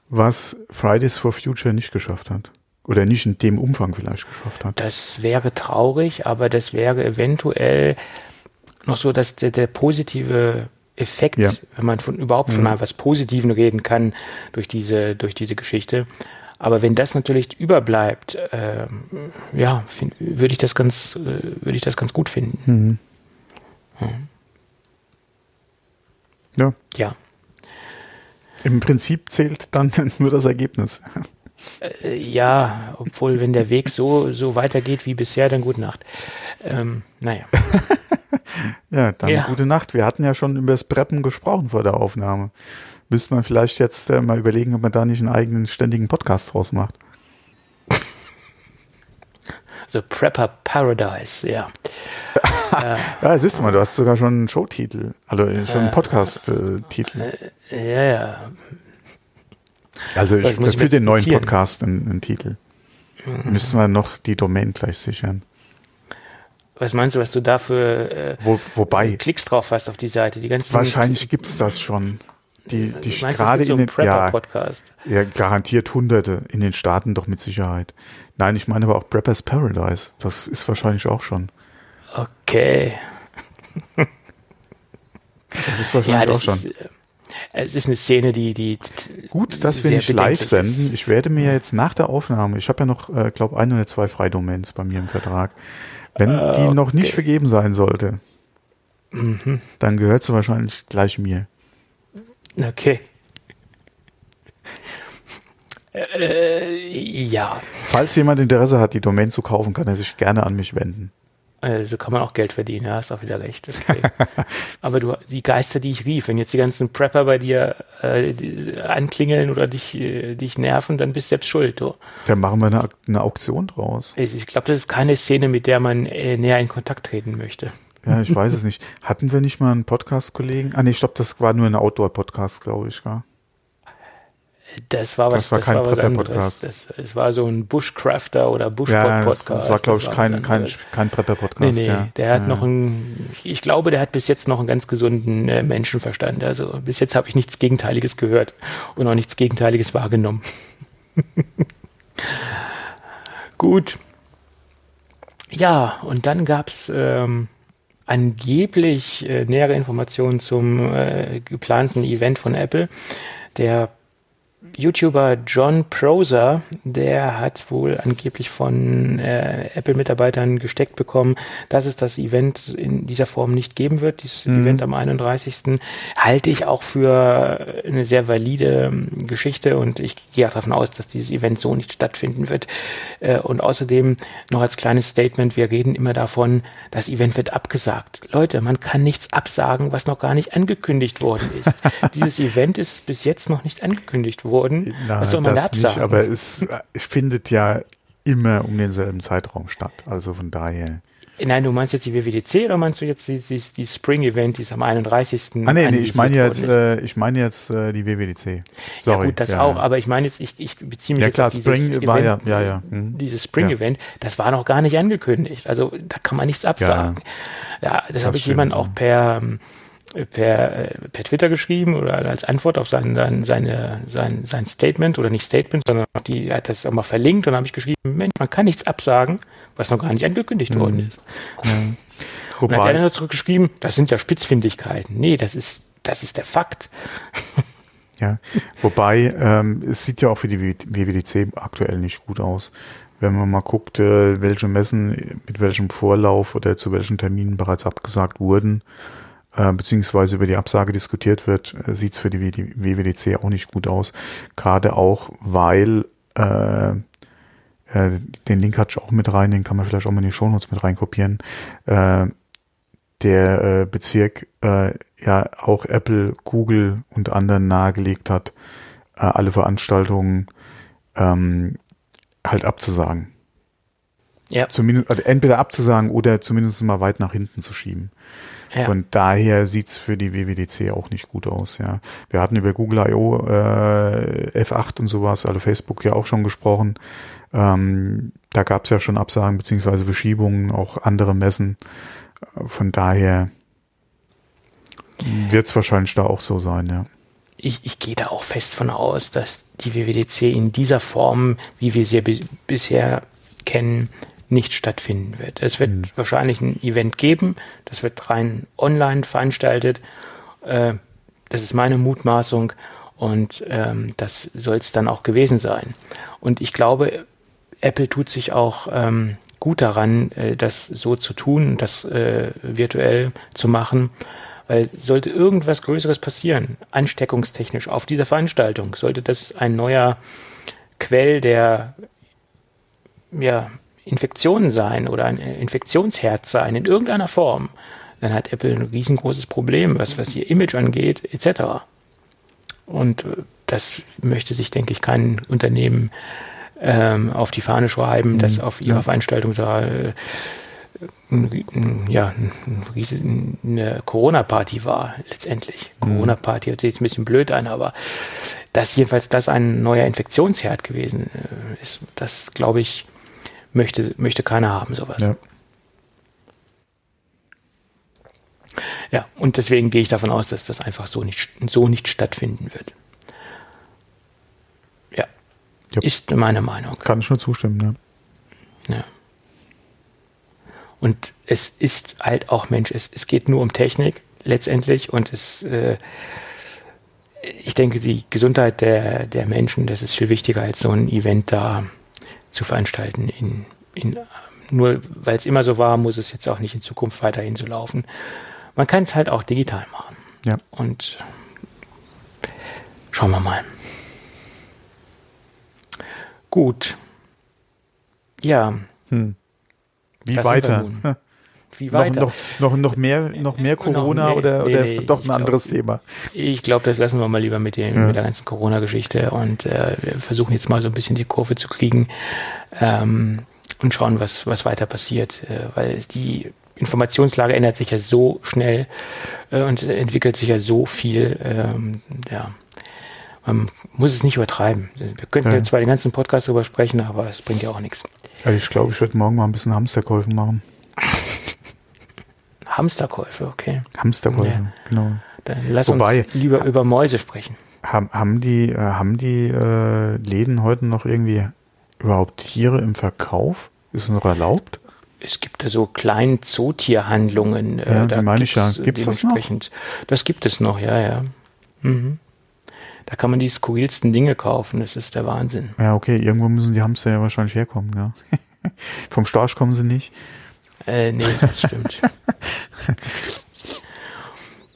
was Fridays for Future nicht geschafft hat? Oder nicht in dem Umfang vielleicht geschafft hat. Das wäre traurig, aber das wäre eventuell noch so, dass der, der positive Effekt, ja. wenn man von überhaupt von mhm. etwas Positiven reden kann durch diese, durch diese Geschichte. Aber wenn das natürlich überbleibt, äh, ja, würde ich das ganz, äh, würde ich das ganz gut finden. Mhm. Mhm. Ja. Ja. Im Prinzip zählt dann nur das Ergebnis. Äh, ja, obwohl, wenn der Weg so, so weitergeht wie bisher, dann gute Nacht. Ähm, naja. ja, dann ja. gute Nacht. Wir hatten ja schon über das Preppen gesprochen vor der Aufnahme. Müsste man vielleicht jetzt äh, mal überlegen, ob man da nicht einen eigenen ständigen Podcast draus macht. The Prepper Paradise, ja. Ja, siehst du mal, du hast sogar schon einen Showtitel, also schon einen äh, Podcast-Titel. Äh, ja, ja. Also ich, ich für den neuen notieren. Podcast einen, einen Titel. Mhm. Müssen wir noch die Domain gleich sichern. Was meinst du, was du dafür äh, Wo, wobei, Klicks drauf hast auf die Seite? Die ganzen wahrscheinlich gibt's das schon. Die, die gerade in den ja, ja, garantiert Hunderte in den Staaten doch mit Sicherheit. Nein, ich meine aber auch Preppers Paradise. Das ist wahrscheinlich auch schon. Okay. das ist wahrscheinlich ja, das auch schon. Ist, äh, es ist eine Szene, die, die gut, dass wir nicht live senden. Ich werde mir jetzt nach der Aufnahme, ich habe ja noch, äh, glaube ein oder zwei Freidomains bei mir im Vertrag. Wenn uh, die noch nicht vergeben sein sollte, mhm. dann gehört sie wahrscheinlich gleich mir. Okay. Äh, ja. Falls jemand Interesse hat, die Domain zu kaufen, kann er sich gerne an mich wenden. Also kann man auch Geld verdienen, ja, hast auch wieder recht. Okay. Aber du, die Geister, die ich rief, wenn jetzt die ganzen Prepper bei dir äh, anklingeln oder dich, äh, dich nerven, dann bist du selbst schuld. Du. Dann machen wir eine, eine Auktion draus. Ich glaube, das ist keine Szene, mit der man äh, näher in Kontakt treten möchte. Ja, ich weiß es nicht. Hatten wir nicht mal einen Podcast-Kollegen? Ah, nee, ich glaube, das war nur ein Outdoor-Podcast, glaube ich, gar. Das war was, das war kein das was anderes. Das, es war so ein Bushcrafter oder Bushpod-Podcast. Ja, das, war, glaube ich, kein, kein, kein Prepper-Podcast. Nee, nee, ja. der hat ja. noch ein, ich glaube, der hat bis jetzt noch einen ganz gesunden äh, Menschenverstand. Also bis jetzt habe ich nichts Gegenteiliges gehört und auch nichts Gegenteiliges wahrgenommen. Gut. Ja, und dann gab's ähm, angeblich äh, nähere Informationen zum äh, geplanten Event von Apple. Der YouTuber John Proser, der hat wohl angeblich von äh, Apple-Mitarbeitern gesteckt bekommen, dass es das Event in dieser Form nicht geben wird. Dieses mhm. Event am 31. halte ich auch für eine sehr valide ähm, Geschichte und ich gehe auch davon aus, dass dieses Event so nicht stattfinden wird. Äh, und außerdem noch als kleines Statement, wir reden immer davon, das Event wird abgesagt. Leute, man kann nichts absagen, was noch gar nicht angekündigt worden ist. Dieses Event ist bis jetzt noch nicht angekündigt worden worden. Nein, Was soll man das nicht, aber es äh, findet ja immer um denselben Zeitraum statt. Also von daher. Nein, du meinst jetzt die WWDC oder meinst du jetzt die, die, die Spring Event, die ist am 31. Ah, nee, nee ich meine jetzt, äh, ich meine jetzt äh, die WWDC. Sorry. Ja gut, das ja, auch, ja. aber ich meine jetzt, ich, ich beziehe mich ja, jetzt klar, auf dieses Spring Event, war ja, ja, ja. Mhm. Dieses Spring Event, das war noch gar nicht angekündigt. Also da kann man nichts absagen. Ja, das, das habe ich jemand auch per, ähm, per, per Twitter geschrieben oder als Antwort auf sein, sein, seine, sein, sein Statement oder nicht Statement, sondern die hat das auch mal verlinkt und dann habe ich geschrieben, Mensch, man kann nichts absagen, was noch gar nicht angekündigt mhm. worden ist. Wobei, und dann hat er dann zurückgeschrieben, das sind ja Spitzfindigkeiten. Nee, das ist, das ist der Fakt. Ja, wobei ähm, es sieht ja auch für die WWDC aktuell nicht gut aus. Wenn man mal guckt, äh, welche Messen mit welchem Vorlauf oder zu welchen Terminen bereits abgesagt wurden, äh, beziehungsweise über die Absage diskutiert wird, äh, sieht es für die, WWDC auch nicht gut aus. Gerade auch, weil äh, äh, den Link hatte ich auch mit rein, den kann man vielleicht auch mal in die Shownotes mit reinkopieren. Äh, der äh, Bezirk äh, ja auch Apple, Google und anderen nahegelegt hat, äh, alle Veranstaltungen ähm, halt abzusagen. Ja. Zumindest, also entweder abzusagen oder zumindest mal weit nach hinten zu schieben. Ja. Von daher sieht's für die WWDC auch nicht gut aus, ja. Wir hatten über Google I.O. Äh, F8 und sowas, also Facebook ja auch schon gesprochen. Ähm, da gab's ja schon Absagen beziehungsweise Verschiebungen, auch andere Messen. Von daher wird's wahrscheinlich da auch so sein, ja. Ich, ich gehe da auch fest von aus, dass die WWDC in dieser Form, wie wir sie bisher kennen, nicht stattfinden wird. Es wird mhm. wahrscheinlich ein Event geben, das wird rein online veranstaltet. Äh, das ist meine Mutmaßung und ähm, das soll es dann auch gewesen sein. Und ich glaube, Apple tut sich auch ähm, gut daran, äh, das so zu tun, das äh, virtuell zu machen. Weil sollte irgendwas Größeres passieren, ansteckungstechnisch auf dieser Veranstaltung, sollte das ein neuer Quell der ja, Infektionen sein oder ein Infektionsherd sein in irgendeiner Form, dann hat Apple ein riesengroßes Problem, was, was ihr Image angeht, etc. Und äh, das möchte sich, denke ich, kein Unternehmen ähm, auf die Fahne schreiben, mhm. dass auf ihrer Veranstaltung da äh, ja, eine Corona-Party war, letztendlich. Mhm. Corona-Party hört sich jetzt ein bisschen blöd an, aber dass jedenfalls das ein neuer Infektionsherd gewesen äh, ist, das glaube ich, möchte, möchte keiner haben, sowas. Ja. Ja, und deswegen gehe ich davon aus, dass das einfach so nicht, so nicht stattfinden wird. Ja. ja. Ist meine Meinung. Kann ich nur zustimmen, ja. Ja. Und es ist halt auch, Mensch, es, es geht nur um Technik letztendlich und es, äh, ich denke, die Gesundheit der, der Menschen, das ist viel wichtiger als so ein Event da zu veranstalten. In, in, nur weil es immer so war, muss es jetzt auch nicht in Zukunft weiterhin so laufen. Man kann es halt auch digital machen. Ja. Und schauen wir mal. Gut. Ja. Hm. Wie weiter? Wie weiter? Noch, noch, noch, mehr, noch mehr Corona noch, nee, oder, oder nee, doch ein anderes glaub, Thema? Ich glaube, das lassen wir mal lieber mit, den, ja. mit der ganzen Corona-Geschichte und äh, wir versuchen jetzt mal so ein bisschen die Kurve zu kriegen ähm, und schauen, was, was weiter passiert, äh, weil die Informationslage ändert sich ja so schnell äh, und entwickelt sich ja so viel. Ähm, ja, man muss es nicht übertreiben. Wir könnten ja. jetzt zwar den ganzen Podcast darüber sprechen, aber es bringt ja auch nichts. Also ich glaube, ich werde morgen mal ein bisschen Hamsterkäufe machen. Hamsterkäufe, okay. Hamsterkäufe, ja. genau. Dann lass Wobei, uns lieber über Mäuse sprechen. Haben, haben die, äh, haben die äh, Läden heute noch irgendwie überhaupt Tiere im Verkauf? Ist es noch erlaubt? Es gibt da so kleine Zootierhandlungen. Äh, ja, da meine ich ja. Gibt es das noch? Das gibt es noch, ja, ja. Mhm. da kann man die skurrilsten Dinge kaufen. Das ist der Wahnsinn. Ja, okay, irgendwo müssen die Hamster ja wahrscheinlich herkommen, ja. Vom Storch kommen sie nicht. Äh, nee, das stimmt.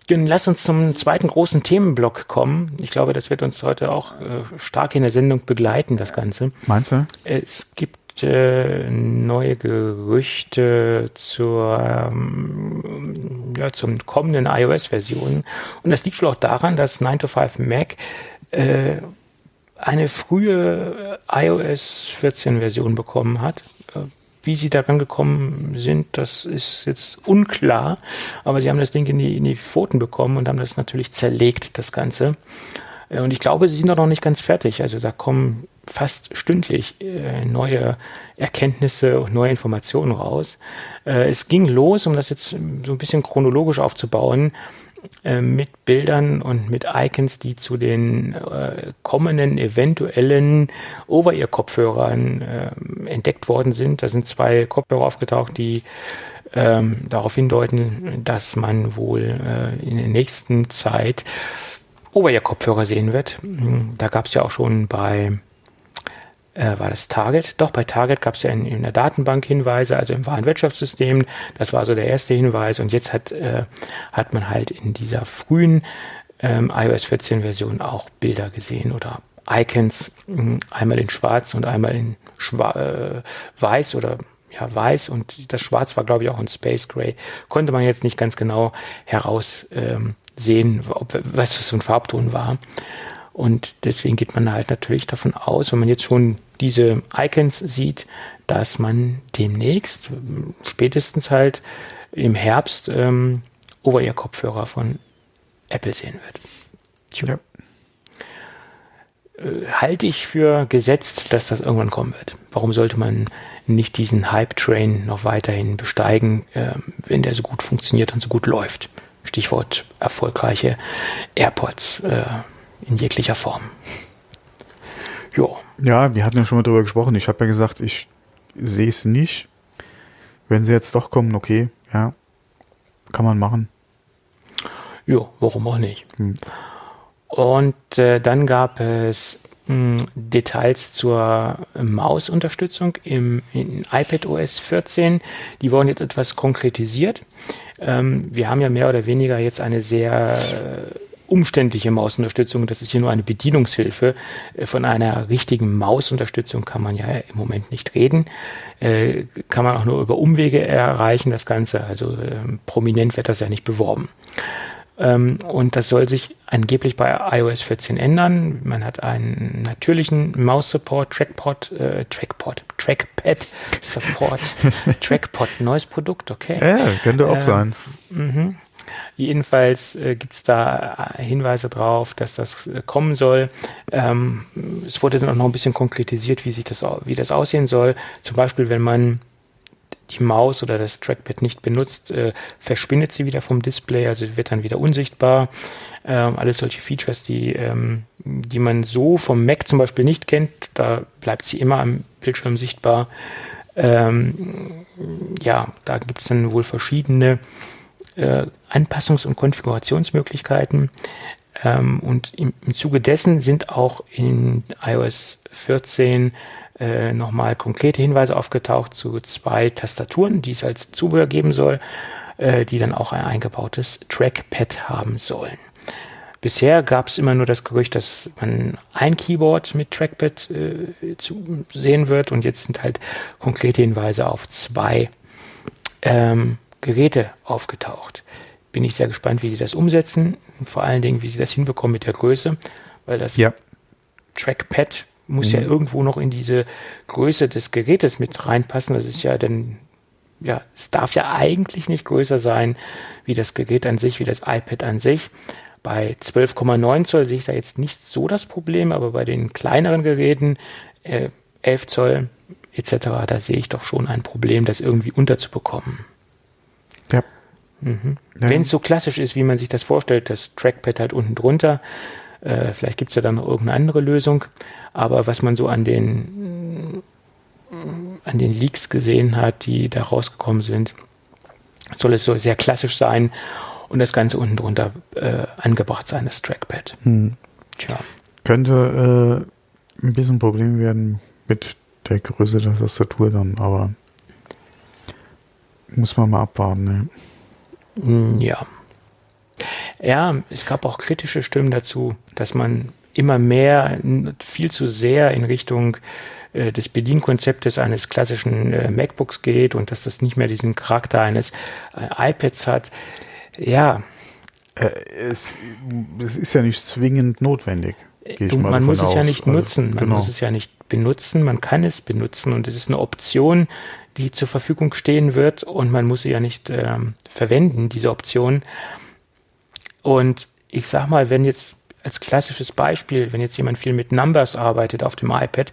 Dann lass uns zum zweiten großen Themenblock kommen. Ich glaube, das wird uns heute auch äh, stark in der Sendung begleiten, das Ganze. Meinst du? Es gibt äh, neue Gerüchte zur, ähm, ja, zum kommenden iOS-Version. Und das liegt wohl auch daran, dass 9 to 5 Mac äh, eine frühe iOS 14-Version bekommen hat. Wie sie daran gekommen sind, das ist jetzt unklar. Aber sie haben das Ding in die, in die Pfoten bekommen und haben das natürlich zerlegt, das Ganze. Äh, und ich glaube, sie sind auch noch nicht ganz fertig. Also da kommen fast stündlich äh, neue Erkenntnisse und neue Informationen raus. Äh, es ging los, um das jetzt so ein bisschen chronologisch aufzubauen, äh, mit Bildern und mit Icons, die zu den äh, kommenden eventuellen Over-Ear-Kopfhörern äh, entdeckt worden sind. Da sind zwei Kopfhörer aufgetaucht, die ähm, darauf hindeuten, dass man wohl äh, in der nächsten Zeit Over-Ear-Kopfhörer sehen wird. Da gab es ja auch schon bei äh, war das Target? Doch, bei Target gab es ja in, in, der Datenbank Hinweise, also im Warenwirtschaftssystem. Das war so der erste Hinweis. Und jetzt hat, äh, hat man halt in dieser frühen ähm, iOS 14 Version auch Bilder gesehen oder Icons, hm, einmal in schwarz und einmal in Schwa äh, weiß oder ja, weiß und das Schwarz war, glaube ich, auch in Space Gray. Konnte man jetzt nicht ganz genau heraussehen, ähm, ob, was das für ein Farbton war. Und deswegen geht man halt natürlich davon aus, wenn man jetzt schon diese Icons sieht, dass man demnächst, spätestens halt im Herbst, ähm, Over-Ear-Kopfhörer von Apple sehen wird. Tja. Äh, halte ich für gesetzt, dass das irgendwann kommen wird. Warum sollte man nicht diesen Hype-Train noch weiterhin besteigen, äh, wenn der so gut funktioniert und so gut läuft? Stichwort erfolgreiche AirPods. Äh, in jeglicher Form. Jo. Ja, wir hatten ja schon mal drüber gesprochen. Ich habe ja gesagt, ich sehe es nicht. Wenn sie jetzt doch kommen, okay, ja, kann man machen. Jo, warum auch nicht. Hm. Und äh, dann gab es mh, hm, Details zur Mausunterstützung im in iPad OS 14. Die wurden jetzt etwas konkretisiert. Ähm, wir haben ja mehr oder weniger jetzt eine sehr äh, umständliche Mausunterstützung. Das ist hier nur eine Bedienungshilfe. Äh, von einer richtigen Mausunterstützung kann man ja im Moment nicht reden. Äh, kann man auch nur über Umwege erreichen, das Ganze. Also äh, prominent wird das ja nicht beworben. Ähm, und das soll sich angeblich bei iOS 14 ändern. Man hat einen natürlichen Maus-Support, Trackpad, äh, Trackpad, Trackpad-Support, Trackpad, neues Produkt, okay. Ja, könnte auch äh, sein. Mhm. Jedenfalls äh, gibt es da äh, Hinweise drauf, dass das äh, kommen soll. Ähm, es wurde dann auch noch ein bisschen konkretisiert, wie, sich das, wie das aussehen soll. Zum Beispiel, wenn man die Maus oder das Trackpad nicht benutzt, äh, verschwindet sie wieder vom Display, also wird dann wieder unsichtbar. Ähm, alles solche Features, die, ähm, die man so vom Mac zum Beispiel nicht kennt, da bleibt sie immer am Bildschirm sichtbar. Ähm, ja, da gibt es dann wohl verschiedene äh, Anpassungs- und Konfigurationsmöglichkeiten. Ähm, und im, im, Zuge dessen sind auch in iOS 14 äh, nochmal konkrete Hinweise aufgetaucht zu zwei Tastaturen, die es als Zubehör geben soll, äh, die dann auch ein eingebautes Trackpad haben sollen. Bisher gab es immer nur das Gerücht, dass man ein Keyboard mit Trackpad äh, zu sehen wird und jetzt sind halt konkrete Hinweise auf zwei ähm, Geräte aufgetaucht. Bin ich sehr gespannt, wie sie das umsetzen vor allen Dingen, wie sie das hinbekommen mit der Größe, weil das ja. Trackpad muss mhm. ja irgendwo noch in diese Größe des Gerätes mit reinpassen. Das ist ja dann, ja, es darf ja eigentlich nicht größer sein wie das Gerät an sich, wie das iPad an sich. Bei 12,9 Zoll sehe ich da jetzt nicht so das Problem, aber bei den kleineren Geräten, äh, 11 Zoll etc., da sehe ich doch schon ein Problem, das irgendwie unterzubekommen. Ja. Mhm. ja. Wenn es so klassisch ist, wie man sich das vorstellt, das Trackpad halt unten drunter, äh, vielleicht gibt es ja dann noch irgendeine andere Lösung, aber was man so an den, an den Leaks gesehen hat, die da rausgekommen sind, soll es so sehr klassisch sein und das Ganze unten drunter äh, angebracht sein, das Trackpad. Hm. Tja. könnte äh, ein bisschen ein Problem werden mit der Größe der Tastatur dann, aber muss man mal abwarten. Ne? Ja. Ja, es gab auch kritische Stimmen dazu, dass man immer mehr, viel zu sehr in Richtung äh, des Bedienkonzeptes eines klassischen äh, MacBooks geht und dass das nicht mehr diesen Charakter eines äh, iPads hat. Ja. Äh, es, es ist ja nicht zwingend notwendig. Du, man muss es ja nicht also, nutzen, man genau. muss es ja nicht benutzen, man kann es benutzen und es ist eine Option, die zur Verfügung stehen wird und man muss sie ja nicht ähm, verwenden, diese Option. Und ich sag mal, wenn jetzt als klassisches Beispiel, wenn jetzt jemand viel mit Numbers arbeitet auf dem iPad,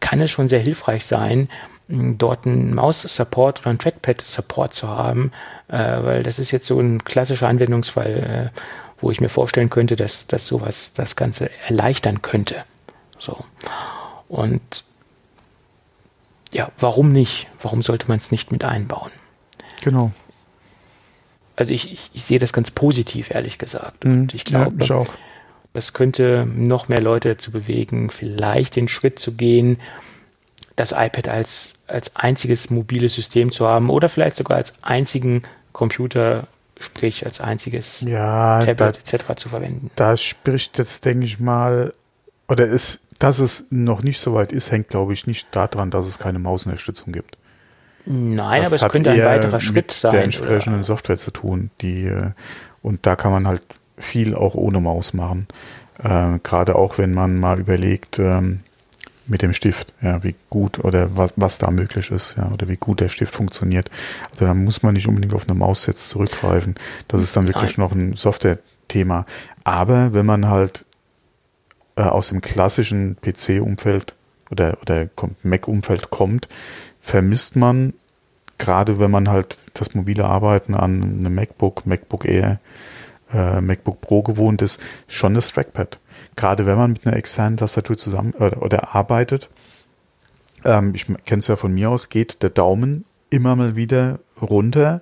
kann es schon sehr hilfreich sein, dort einen Maus-Support oder einen Trackpad-Support zu haben, äh, weil das ist jetzt so ein klassischer Anwendungsfall, äh, wo ich mir vorstellen könnte, dass, dass sowas das Ganze erleichtern könnte. So. Und ja, warum nicht? Warum sollte man es nicht mit einbauen? Genau. Also ich, ich, ich sehe das ganz positiv, ehrlich gesagt. Und mhm. ich glaube, ja, das könnte noch mehr Leute dazu bewegen, vielleicht den Schritt zu gehen, das iPad als, als einziges mobiles System zu haben oder vielleicht sogar als einzigen Computer, sprich als einziges ja, Tablet etc. zu verwenden. Da spricht jetzt, denke ich mal, oder ist dass es noch nicht so weit ist, hängt, glaube ich, nicht daran, dass es keine Mausunterstützung gibt. Nein, das aber es könnte ein weiterer Schritt sein. Mit der entsprechenden oder? Software zu tun, die äh, und da kann man halt viel auch ohne Maus machen. Äh, Gerade auch, wenn man mal überlegt, ähm, mit dem Stift, ja, wie gut oder was, was da möglich ist, ja, oder wie gut der Stift funktioniert. Also da muss man nicht unbedingt auf eine Maus jetzt zurückgreifen. Das ist dann wirklich Nein. noch ein Software-Thema. Aber wenn man halt äh, aus dem klassischen PC-Umfeld oder, oder Mac-Umfeld kommt, vermisst man, gerade wenn man halt das mobile Arbeiten an einem MacBook, MacBook Air, äh, MacBook Pro gewohnt ist, schon das Trackpad. Gerade wenn man mit einer externen Tastatur zusammen oder, oder arbeitet, ähm, ich kenne es ja von mir aus, geht der Daumen immer mal wieder runter,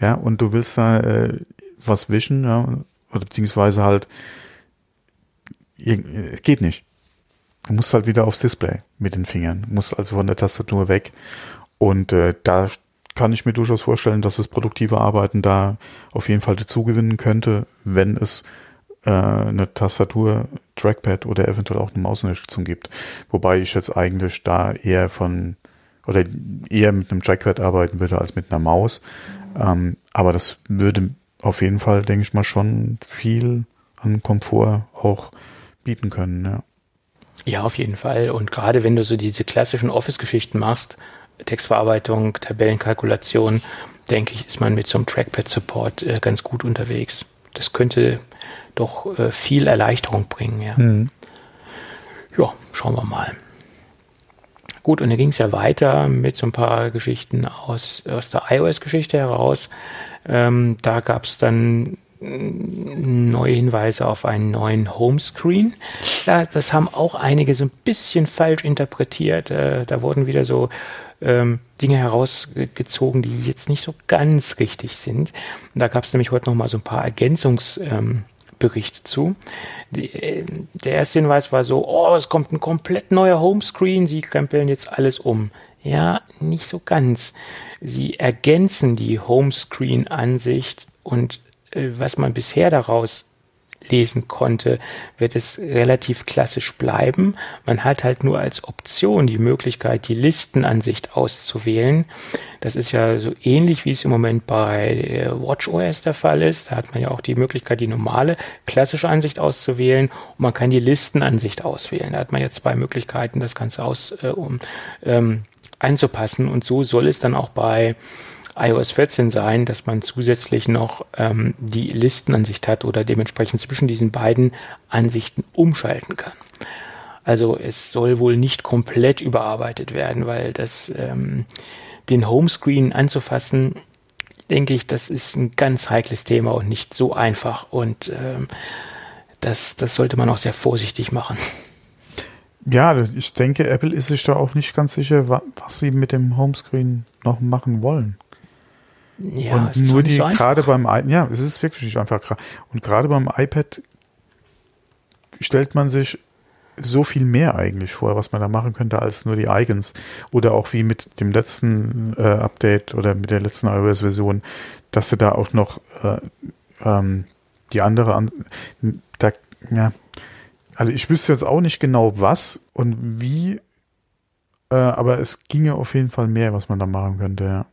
ja, und du willst da äh, was wischen, ja, oder beziehungsweise halt geht nicht. Du musst halt wieder aufs Display mit den Fingern, du musst also von der Tastatur weg. Und äh, da kann ich mir durchaus vorstellen, dass das produktive Arbeiten da auf jeden Fall dazugewinnen könnte, wenn es äh, eine Tastatur, Trackpad oder eventuell auch eine Mausunterstützung gibt. Wobei ich jetzt eigentlich da eher von oder eher mit einem Trackpad arbeiten würde als mit einer Maus. Ähm, aber das würde auf jeden Fall, denke ich mal, schon viel an Komfort auch bieten können, ja. Ja, auf jeden Fall. Und gerade wenn du so diese klassischen Office-Geschichten machst, Textverarbeitung, Tabellenkalkulation, denke ich, ist man mit so einem Trackpad-Support äh, ganz gut unterwegs. Das könnte doch äh, viel Erleichterung bringen, ja. Mhm. Ja, schauen wir mal. Gut, und dann ging es ja weiter mit so ein paar Geschichten aus, aus der iOS-Geschichte heraus. Ähm, da gab es dann neue Hinweise auf einen neuen Homescreen. Ja, das haben auch einige so ein bisschen falsch interpretiert. Äh, da wurden wieder so ähm, Dinge herausgezogen, die jetzt nicht so ganz richtig sind. Da gab es nämlich heute noch mal so ein paar Ergänzungsberichte ähm, zu. Die, äh, der erste Hinweis war so, oh, es kommt ein komplett neuer Homescreen, sie krempeln jetzt alles um. Ja, nicht so ganz. Sie ergänzen die Homescreen-Ansicht und was man bisher daraus lesen konnte, wird es relativ klassisch bleiben. Man hat halt nur als Option die Möglichkeit, die Listenansicht auszuwählen. Das ist ja so ähnlich, wie es im Moment bei äh, WatchOS der Fall ist. Da hat man ja auch die Möglichkeit, die normale klassische Ansicht auszuwählen und man kann die Listenansicht auswählen. Da hat man jetzt zwei Möglichkeiten, das Ganze aus, äh, um ähm, einzupassen und so soll es dann auch bei iOS 14 sein, dass man zusätzlich noch ähm, die Listenansicht hat oder dementsprechend zwischen diesen beiden Ansichten umschalten kann. Also es soll wohl nicht komplett überarbeitet werden, weil das ähm, den Homescreen anzufassen, denke ich, das ist ein ganz heikles Thema und nicht so einfach und ähm, das, das sollte man auch sehr vorsichtig machen. Ja, ich denke, Apple ist sich da auch nicht ganz sicher, was sie mit dem Homescreen noch machen wollen. Ja, und nur die, so gerade beim, ja, es ist wirklich nicht einfach. Und gerade beim iPad stellt man sich so viel mehr eigentlich vor, was man da machen könnte, als nur die Icons. Oder auch wie mit dem letzten äh, Update oder mit der letzten iOS-Version, dass sie da auch noch äh, ähm, die andere an, da, ja, also ich wüsste jetzt auch nicht genau was und wie, äh, aber es ginge auf jeden Fall mehr, was man da machen könnte, ja.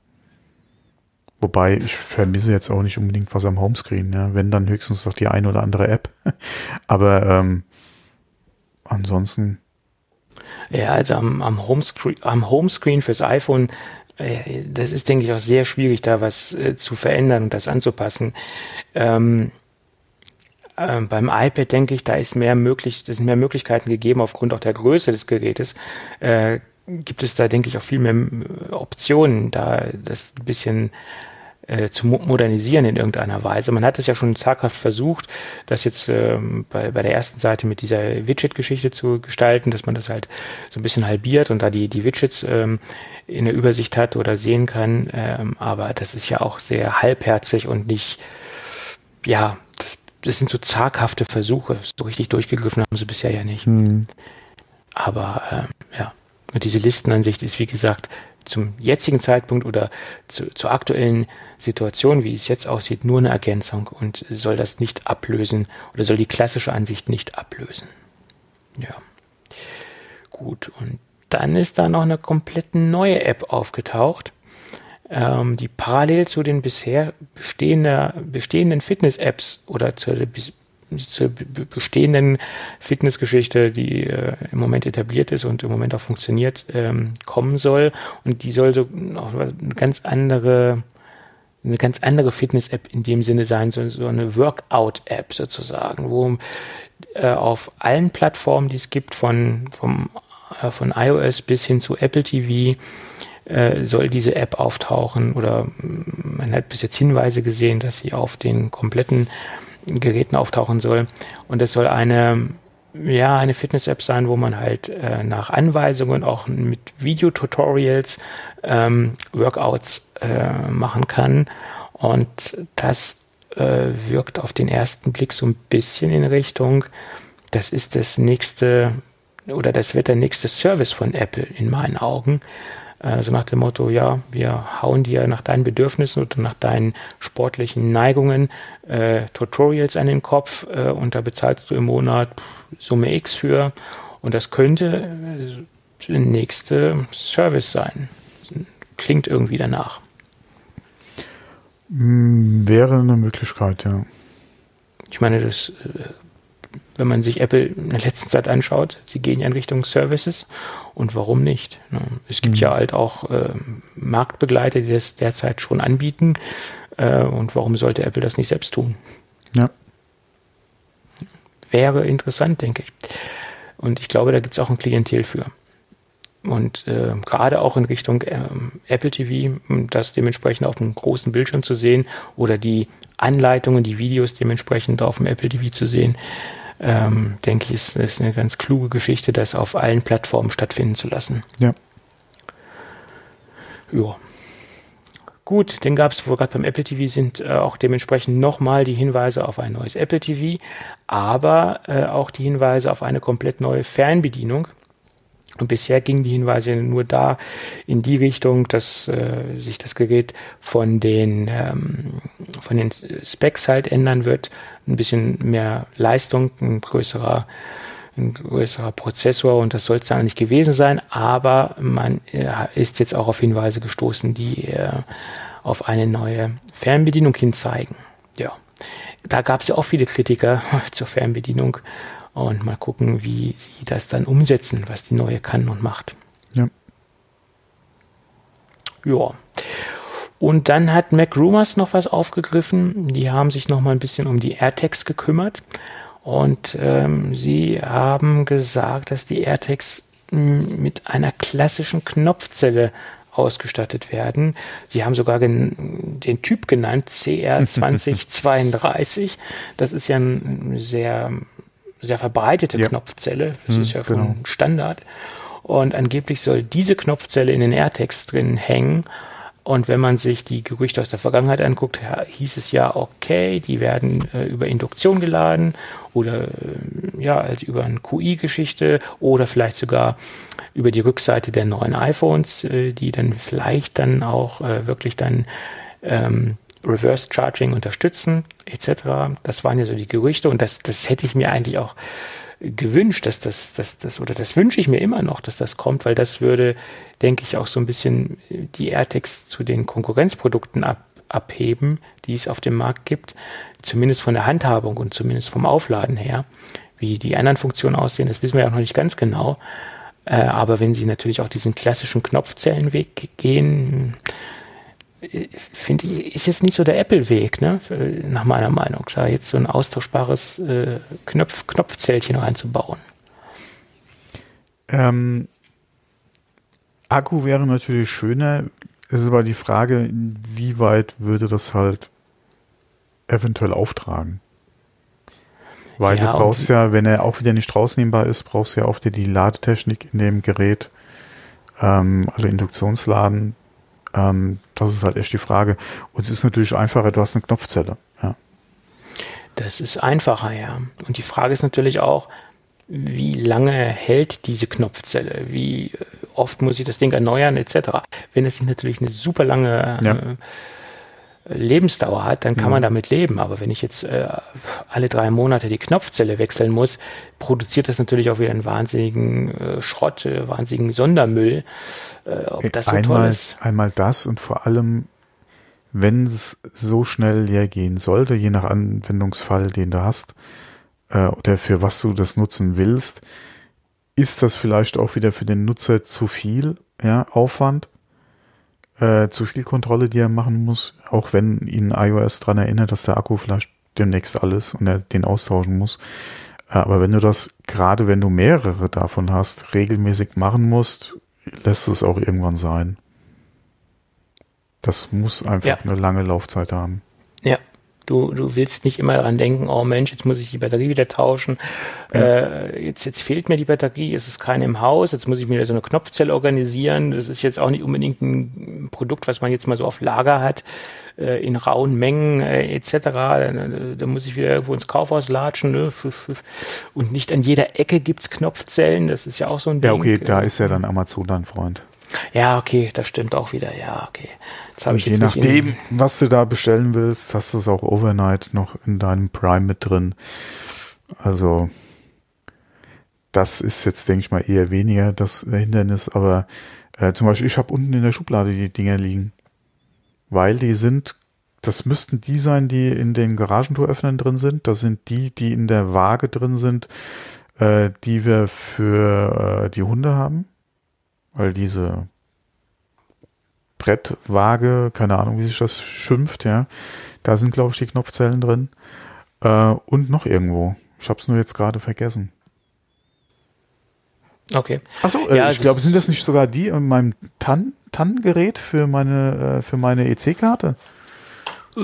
Wobei ich vermisse jetzt auch nicht unbedingt was am Homescreen, ja. wenn dann höchstens noch die eine oder andere App. aber ähm, ansonsten. Ja, also am, am, Homescreen, am Homescreen fürs iPhone, äh, das ist, denke ich, auch sehr schwierig, da was äh, zu verändern und das anzupassen. Ähm, äh, beim iPad denke ich, da ist mehr möglich, das sind mehr Möglichkeiten gegeben aufgrund auch der Größe des Gerätes. Äh, gibt es da, denke ich, auch viel mehr äh, Optionen, da das ein bisschen äh, zu modernisieren in irgendeiner Weise. Man hat es ja schon zaghaft versucht, das jetzt ähm, bei, bei der ersten Seite mit dieser Widget-Geschichte zu gestalten, dass man das halt so ein bisschen halbiert und da die, die Widgets ähm, in der Übersicht hat oder sehen kann. Ähm, aber das ist ja auch sehr halbherzig und nicht, ja, das, das sind so zaghafte Versuche. So richtig durchgegriffen haben sie bisher ja nicht. Mhm. Aber äh, ja, und diese Listenansicht ist, wie gesagt, zum jetzigen Zeitpunkt oder zu, zur aktuellen Situation, wie es jetzt aussieht, nur eine Ergänzung und soll das nicht ablösen oder soll die klassische Ansicht nicht ablösen. Ja. Gut, und dann ist da noch eine komplett neue App aufgetaucht, ähm, die parallel zu den bisher bestehender, bestehenden Fitness-Apps oder zur zur bestehenden Fitnessgeschichte, die äh, im Moment etabliert ist und im Moment auch funktioniert, ähm, kommen soll. Und die soll so auch eine ganz andere eine ganz andere Fitness-App in dem Sinne sein, so, so eine Workout-App sozusagen, wo äh, auf allen Plattformen, die es gibt, von, vom, äh, von iOS bis hin zu Apple TV, äh, soll diese App auftauchen oder man hat bis jetzt Hinweise gesehen, dass sie auf den kompletten Geräten auftauchen soll. Und es soll eine, ja, eine Fitness-App sein, wo man halt äh, nach Anweisungen auch mit Videotutorials ähm, Workouts äh, machen kann. Und das äh, wirkt auf den ersten Blick so ein bisschen in Richtung, das ist das nächste oder das wird der nächste Service von Apple in meinen Augen. Äh, so nach dem Motto, ja, wir hauen dir nach deinen Bedürfnissen oder nach deinen sportlichen Neigungen äh, Tutorials an den Kopf äh, und da bezahlst du im Monat Summe X für und das könnte äh, der nächste Service sein. Klingt irgendwie danach. Hm, wäre eine Möglichkeit, ja. Ich meine, das äh, wenn man sich Apple in der letzten Zeit anschaut, sie gehen ja in Richtung Services und warum nicht? Ne? Es gibt mhm. ja halt auch äh, Marktbegleiter, die das derzeit schon anbieten äh, und warum sollte Apple das nicht selbst tun? Ja. Wäre interessant, denke ich. Und ich glaube, da gibt es auch ein Klientel für. Und äh, gerade auch in Richtung äh, Apple TV, das dementsprechend auf einem großen Bildschirm zu sehen oder die Anleitungen, die Videos dementsprechend auf dem Apple TV zu sehen, ähm, denke ich, ist, ist eine ganz kluge Geschichte, das auf allen Plattformen stattfinden zu lassen. Ja. Ja. Gut, dann gab es, wo wir gerade beim Apple TV sind, äh, auch dementsprechend nochmal die Hinweise auf ein neues Apple TV, aber äh, auch die Hinweise auf eine komplett neue Fernbedienung. Und bisher gingen die Hinweise nur da in die Richtung, dass äh, sich das Gerät von den, ähm, von den Specs halt ändern wird. Ein bisschen mehr Leistung, ein größerer, ein größerer Prozessor und das soll es dann nicht gewesen sein, aber man äh, ist jetzt auch auf Hinweise gestoßen, die äh, auf eine neue Fernbedienung hinzeigen. Ja. Da gab es ja auch viele Kritiker zur Fernbedienung und mal gucken, wie sie das dann umsetzen, was die neue kann und macht. Ja. Ja. Und dann hat Mac Rumors noch was aufgegriffen. Die haben sich noch mal ein bisschen um die AirTags gekümmert. Und ähm, sie haben gesagt, dass die AirTags hm, mit einer klassischen Knopfzelle ausgestattet werden. Sie haben sogar den Typ genannt, CR2032. das ist ja ein sehr sehr verbreitete ja. Knopfzelle. Das hm, ist ja genau. Standard. Und angeblich soll diese Knopfzelle in den AirTags drin hängen. Und wenn man sich die Gerüchte aus der Vergangenheit anguckt, hieß es ja, okay, die werden äh, über Induktion geladen oder äh, ja, also über eine QI-Geschichte oder vielleicht sogar über die Rückseite der neuen iPhones, äh, die dann vielleicht dann auch äh, wirklich dann ähm, Reverse Charging unterstützen, etc. Das waren ja so die Gerüchte und das, das hätte ich mir eigentlich auch gewünscht, dass das, dass das, oder das wünsche ich mir immer noch, dass das kommt, weil das würde, denke ich, auch so ein bisschen die AirTags zu den Konkurrenzprodukten ab, abheben, die es auf dem Markt gibt, zumindest von der Handhabung und zumindest vom Aufladen her. Wie die anderen Funktionen aussehen, das wissen wir ja auch noch nicht ganz genau. Äh, aber wenn sie natürlich auch diesen klassischen Knopfzellenweg gehen, finde ich, ist jetzt nicht so der Apple-Weg, ne? nach meiner Meinung, da jetzt so ein austauschbares äh, Knopf, Knopfzellchen reinzubauen. Ähm, Akku wäre natürlich schöner. Es ist aber die Frage, inwieweit würde das halt eventuell auftragen? Weil ja, du brauchst ja, wenn er auch wieder nicht rausnehmbar ist, brauchst du ja auch die, die Ladetechnik in dem Gerät, ähm, also Induktionsladen, ähm, das ist halt echt die Frage. Und es ist natürlich einfacher, du hast eine Knopfzelle. Ja. Das ist einfacher, ja. Und die Frage ist natürlich auch, wie lange hält diese Knopfzelle? Wie oft muss ich das Ding erneuern, etc. Wenn es sich natürlich eine super lange ja. äh, Lebensdauer hat, dann kann ja. man damit leben. Aber wenn ich jetzt äh, alle drei Monate die Knopfzelle wechseln muss, produziert das natürlich auch wieder einen wahnsinnigen äh, Schrott, äh, wahnsinnigen Sondermüll. Äh, ob das so einmal, toll ist. Einmal das und vor allem, wenn es so schnell leer gehen sollte, je nach Anwendungsfall, den du hast, äh, oder für was du das nutzen willst, ist das vielleicht auch wieder für den Nutzer zu viel ja, Aufwand äh, zu viel Kontrolle, die er machen muss, auch wenn ihn iOS dran erinnert, dass der Akku vielleicht demnächst alles und er den austauschen muss. Äh, aber wenn du das, gerade wenn du mehrere davon hast, regelmäßig machen musst, lässt es auch irgendwann sein. Das muss einfach ja. eine lange Laufzeit haben. Du, du willst nicht immer daran denken, oh Mensch, jetzt muss ich die Batterie wieder tauschen. Ja. Äh, jetzt, jetzt fehlt mir die Batterie, es ist keine im Haus, jetzt muss ich mir so eine Knopfzelle organisieren. Das ist jetzt auch nicht unbedingt ein Produkt, was man jetzt mal so auf Lager hat, äh, in rauen Mengen äh, etc. Da, da, muss ich wieder irgendwo ins Kaufhaus latschen. Ne? Und nicht an jeder Ecke gibt's Knopfzellen, das ist ja auch so ein Ding. Ja, okay, da ist ja dann Amazon dein Freund. Ja, okay, das stimmt auch wieder. Ja, okay. Das habe ich je nachdem, was du da bestellen willst, hast du es auch overnight noch in deinem Prime mit drin. Also das ist jetzt, denke ich mal, eher weniger das Hindernis. Aber äh, zum Beispiel, ich habe unten in der Schublade die Dinger liegen, weil die sind, das müssten die sein, die in den Garagentoröffnern drin sind. Das sind die, die in der Waage drin sind, äh, die wir für äh, die Hunde haben weil diese Brettwaage, keine Ahnung, wie sich das schimpft, ja, da sind, glaube ich, die Knopfzellen drin. Äh, und noch irgendwo. Ich habe es nur jetzt gerade vergessen. Okay. Achso, äh, ja, ich glaube, sind das nicht sogar die in meinem TAN-Gerät für meine, äh, für meine EC-Karte? Äh,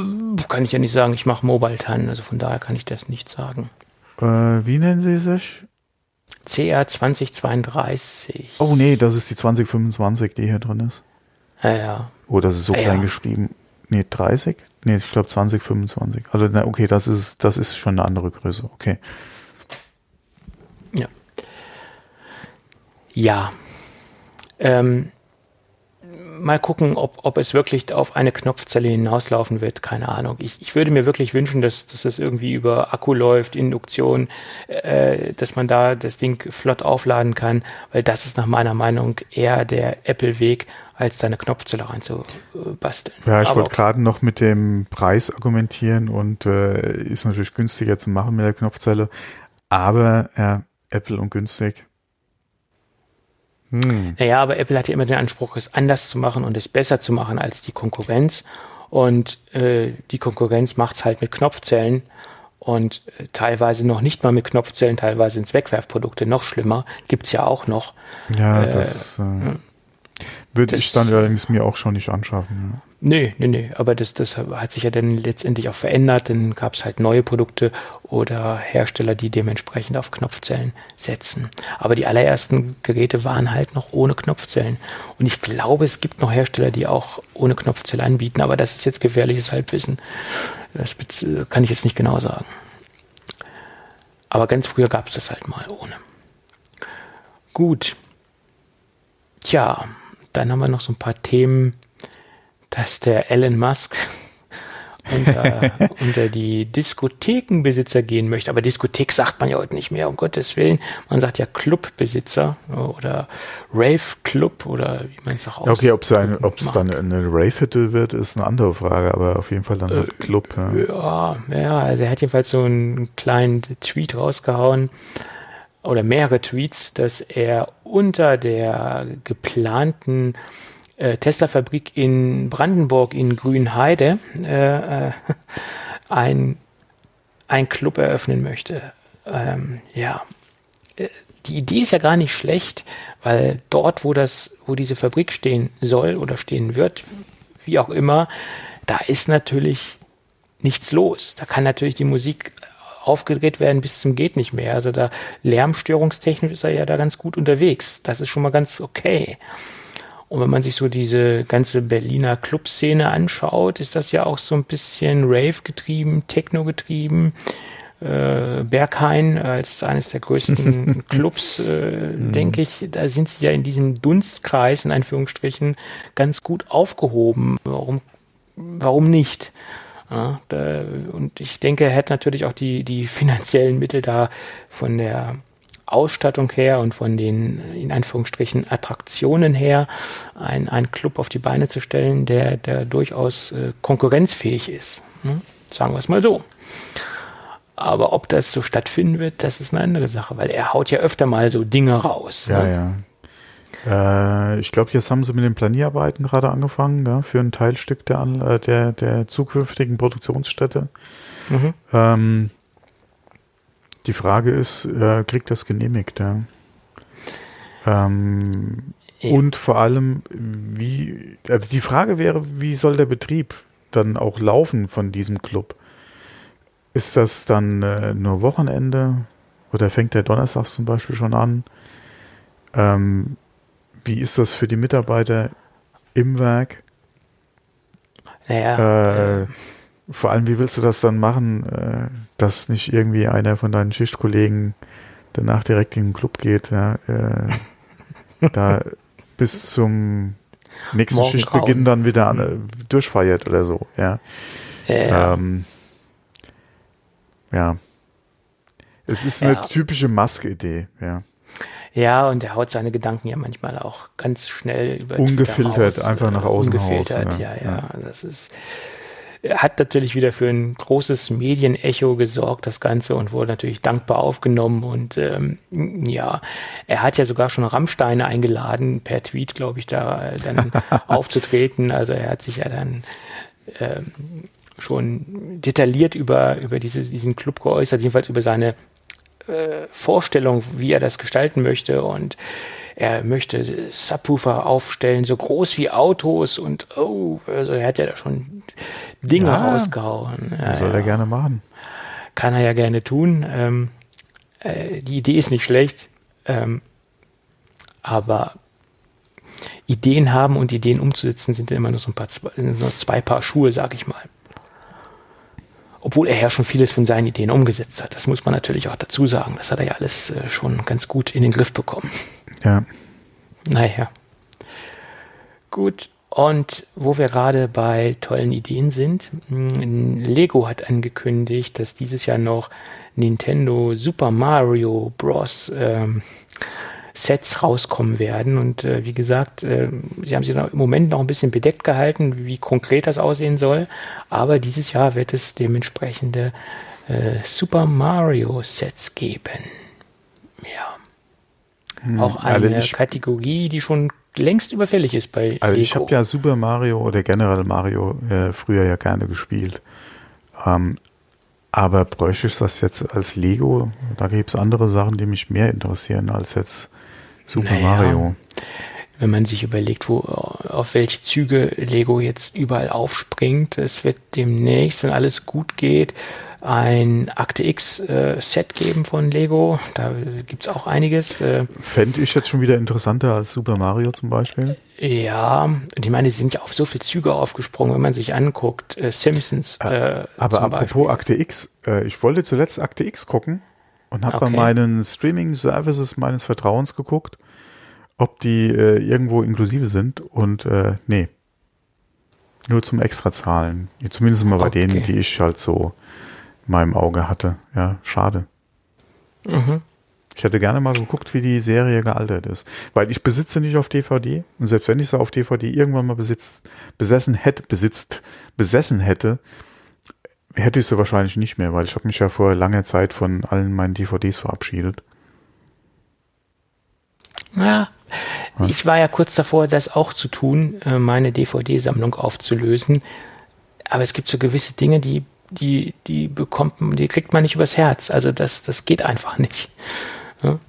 kann ich ja nicht sagen, ich mache Mobile TAN, also von daher kann ich das nicht sagen. Äh, wie nennen sie sich? CR 2032. Oh nee, das ist die 2025, die hier drin ist. Ja, ja. Oh, das ist so ja, klein ja. geschrieben. Nee, 30? Nee, ich glaube 2025. Also, na, okay, das ist, das ist schon eine andere Größe. Okay. Ja. Ja. Ähm, mal gucken, ob, ob es wirklich auf eine Knopfzelle hinauslaufen wird. Keine Ahnung. Ich, ich würde mir wirklich wünschen, dass, dass das irgendwie über Akku läuft, Induktion, äh, dass man da das Ding flott aufladen kann, weil das ist nach meiner Meinung eher der Apple-Weg, als da eine Knopfzelle reinzubasteln. Ja, ich wollte gerade noch mit dem Preis argumentieren und äh, ist natürlich günstiger zu machen mit der Knopfzelle. Aber ja, Apple und günstig hm. Naja, aber Apple hat ja immer den Anspruch, es anders zu machen und es besser zu machen als die Konkurrenz. Und äh, die Konkurrenz macht es halt mit Knopfzellen und äh, teilweise noch nicht mal mit Knopfzellen, teilweise ins Wegwerfprodukte, noch schlimmer, gibt's ja auch noch. Ja, äh, das. Äh, Würde ich dann allerdings mir auch schon nicht anschaffen. Ja. Nee, nee, nee. Aber das, das hat sich ja dann letztendlich auch verändert. Dann gab es halt neue Produkte oder Hersteller, die dementsprechend auf Knopfzellen setzen. Aber die allerersten Geräte waren halt noch ohne Knopfzellen. Und ich glaube, es gibt noch Hersteller, die auch ohne Knopfzelle anbieten. Aber das ist jetzt gefährliches Halbwissen. Das kann ich jetzt nicht genau sagen. Aber ganz früher gab es das halt mal ohne. Gut. Tja, dann haben wir noch so ein paar Themen dass der Elon Musk unter, unter die Diskothekenbesitzer gehen möchte. Aber Diskothek sagt man ja heute nicht mehr, um Gottes Willen. Man sagt ja Clubbesitzer oder Rave-Club oder wie man es auch ausspricht. Okay, ob es dann eine Rave-Hütte wird, ist eine andere Frage, aber auf jeden Fall dann halt äh, Club. Ja. ja, ja, also er hat jedenfalls so einen kleinen Tweet rausgehauen oder mehrere Tweets, dass er unter der geplanten äh, Tesla-Fabrik in Brandenburg in Grünheide äh, äh, ein, ein Club eröffnen möchte. Ähm, ja, äh, die Idee ist ja gar nicht schlecht, weil dort, wo das, wo diese Fabrik stehen soll oder stehen wird, wie auch immer, da ist natürlich nichts los. Da kann natürlich die Musik aufgedreht werden bis zum geht nicht mehr. Also da lärmstörungstechnisch ist er ja da ganz gut unterwegs. Das ist schon mal ganz okay. Und wenn man sich so diese ganze Berliner Clubszene anschaut, ist das ja auch so ein bisschen Rave getrieben, Techno getrieben. Äh, Berghain als eines der größten Clubs, äh, mhm. denke ich, da sind sie ja in diesem Dunstkreis, in Anführungsstrichen, ganz gut aufgehoben. Warum, warum nicht? Ja, da, und ich denke, er hat natürlich auch die, die finanziellen Mittel da von der Ausstattung her und von den, in Anführungsstrichen, Attraktionen her, ein, ein Club auf die Beine zu stellen, der, der durchaus äh, konkurrenzfähig ist. Ne? Sagen wir es mal so. Aber ob das so stattfinden wird, das ist eine andere Sache, weil er haut ja öfter mal so Dinge raus. Ja, ne? ja. Äh, ich glaube, jetzt haben sie mit den Planierarbeiten gerade angefangen, ja, für ein Teilstück der, äh, der, der zukünftigen Produktionsstätte. Mhm. Ähm, die Frage ist, äh, kriegt das genehmigt? Ja? Ähm. Und vor allem, wie, also die Frage wäre, wie soll der Betrieb dann auch laufen von diesem Club? Ist das dann äh, nur Wochenende oder fängt der Donnerstags zum Beispiel schon an? Ähm, wie ist das für die Mitarbeiter im Werk? Naja. Äh, vor allem, wie willst du das dann machen, äh, dass nicht irgendwie einer von deinen Schichtkollegen danach direkt in den Club geht, ja, äh, da bis zum nächsten Morgen Schichtbeginn Raum. dann wieder äh, durchfeiert oder so, ja. Ja. Ähm, ja. Es ist eine ja. typische Maske-Idee, ja. Ja, und er haut seine Gedanken ja manchmal auch ganz schnell über Ungefiltert, einfach nach außen Ungefiltert, raus, ja. ja, ja. Das ist, hat natürlich wieder für ein großes Medienecho gesorgt, das Ganze, und wurde natürlich dankbar aufgenommen. Und ähm, ja, er hat ja sogar schon Rammsteine eingeladen, per Tweet, glaube ich, da äh, dann aufzutreten. Also er hat sich ja dann ähm, schon detailliert über, über diese, diesen Club geäußert, jedenfalls über seine äh, Vorstellung, wie er das gestalten möchte. Und er möchte Subwoofer aufstellen, so groß wie Autos und oh, also er hat ja da schon Dinge ja, rausgehauen. Ja, soll er ja. gerne machen. Kann er ja gerne tun. Ähm, äh, die Idee ist nicht schlecht, ähm, aber Ideen haben und Ideen umzusetzen sind immer nur so ein paar nur zwei Paar Schuhe, sag ich mal. Obwohl er ja schon vieles von seinen Ideen umgesetzt hat. Das muss man natürlich auch dazu sagen. Das hat er ja alles äh, schon ganz gut in den Griff bekommen. Ja. Naja. Gut. Und wo wir gerade bei tollen Ideen sind, hm, Lego hat angekündigt, dass dieses Jahr noch Nintendo Super Mario Bros. Ähm, Sets rauskommen werden. Und äh, wie gesagt, äh, sie haben sich im Moment noch ein bisschen bedeckt gehalten, wie konkret das aussehen soll. Aber dieses Jahr wird es dementsprechende äh, Super Mario Sets geben. Ja. Hm, auch eine also Kategorie, die schon längst überfällig ist bei Also Lego. ich habe ja Super Mario oder generell Mario äh, früher ja gerne gespielt. Ähm, aber bräuchte ich das jetzt als Lego? Da gibt es andere Sachen, die mich mehr interessieren als jetzt Super naja. Mario. wenn man sich überlegt, wo, auf welche Züge Lego jetzt überall aufspringt. Es wird demnächst, wenn alles gut geht, ein Akte X äh, Set geben von Lego. Da gibt's auch einiges. Äh, Fände ich jetzt schon wieder interessanter als Super Mario zum Beispiel. Ja, und ich meine, die sind ja auf so viele Züge aufgesprungen, wenn man sich anguckt. Äh, Simpsons. Äh, Aber apropos Beispiel. Akte X, äh, ich wollte zuletzt Akte X gucken und habe okay. bei meinen Streaming-Services meines Vertrauens geguckt, ob die äh, irgendwo inklusive sind und äh, nee. Nur zum Extrazahlen. Zumindest mal bei okay. denen, die ich halt so in meinem Auge hatte. Ja, schade. Mhm. Ich hätte gerne mal geguckt, wie die Serie gealtert ist. Weil ich besitze nicht auf DVD. Und selbst wenn ich sie auf DVD irgendwann mal besitzt, besessen hätte, besitzt, besessen hätte, hätte ich sie wahrscheinlich nicht mehr, weil ich habe mich ja vor langer Zeit von allen meinen DVDs verabschiedet. Ja, Was? ich war ja kurz davor, das auch zu tun, äh, meine DVD-Sammlung aufzulösen. Aber es gibt so gewisse Dinge, die, die, die bekommt, die kriegt man nicht übers Herz. Also das, das geht einfach nicht.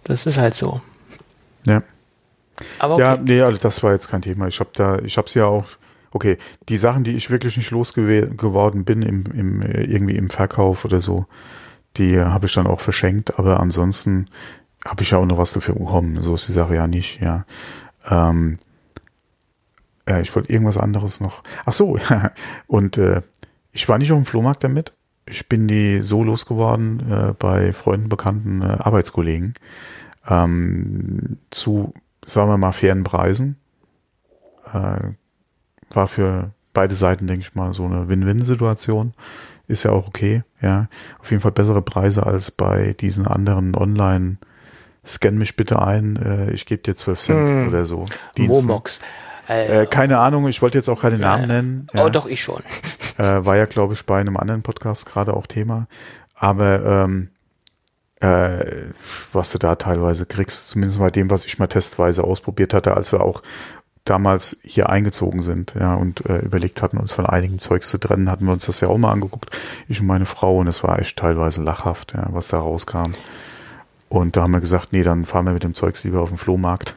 Das ist halt so. Ja. Aber okay. Ja, nee, also das war jetzt kein Thema. Ich habe da, ich habe es ja auch okay, die Sachen, die ich wirklich nicht losgeworden bin im, im, irgendwie im Verkauf oder so, die habe ich dann auch verschenkt, aber ansonsten habe ich ja auch noch was dafür bekommen. So ist die Sache ja nicht, ja. Ähm, äh, ich wollte irgendwas anderes noch. Ach so. Und äh, ich war nicht auf dem Flohmarkt damit. Ich bin die so losgeworden äh, bei Freunden, Bekannten, äh, Arbeitskollegen ähm, zu, sagen wir mal, fairen Preisen. Äh, war für beide Seiten, denke ich mal, so eine Win-Win-Situation. Ist ja auch okay, ja. Auf jeden Fall bessere Preise als bei diesen anderen Online- Scan mich bitte ein, äh, ich gebe dir 12 Cent hm. oder so. Momox. Äh, äh, keine Ahnung, ich wollte jetzt auch keine Namen nennen. Ja. Oh, doch, ich schon. Äh, war ja, glaube ich, bei einem anderen Podcast gerade auch Thema. Aber ähm, äh, was du da teilweise kriegst, zumindest bei dem, was ich mal testweise ausprobiert hatte, als wir auch damals hier eingezogen sind, ja, und äh, überlegt hatten, uns von einigem Zeugs zu trennen, hatten wir uns das ja auch mal angeguckt, ich und meine Frau, und es war echt teilweise lachhaft, ja, was da rauskam. Und da haben wir gesagt, nee, dann fahren wir mit dem Zeugs lieber auf den Flohmarkt.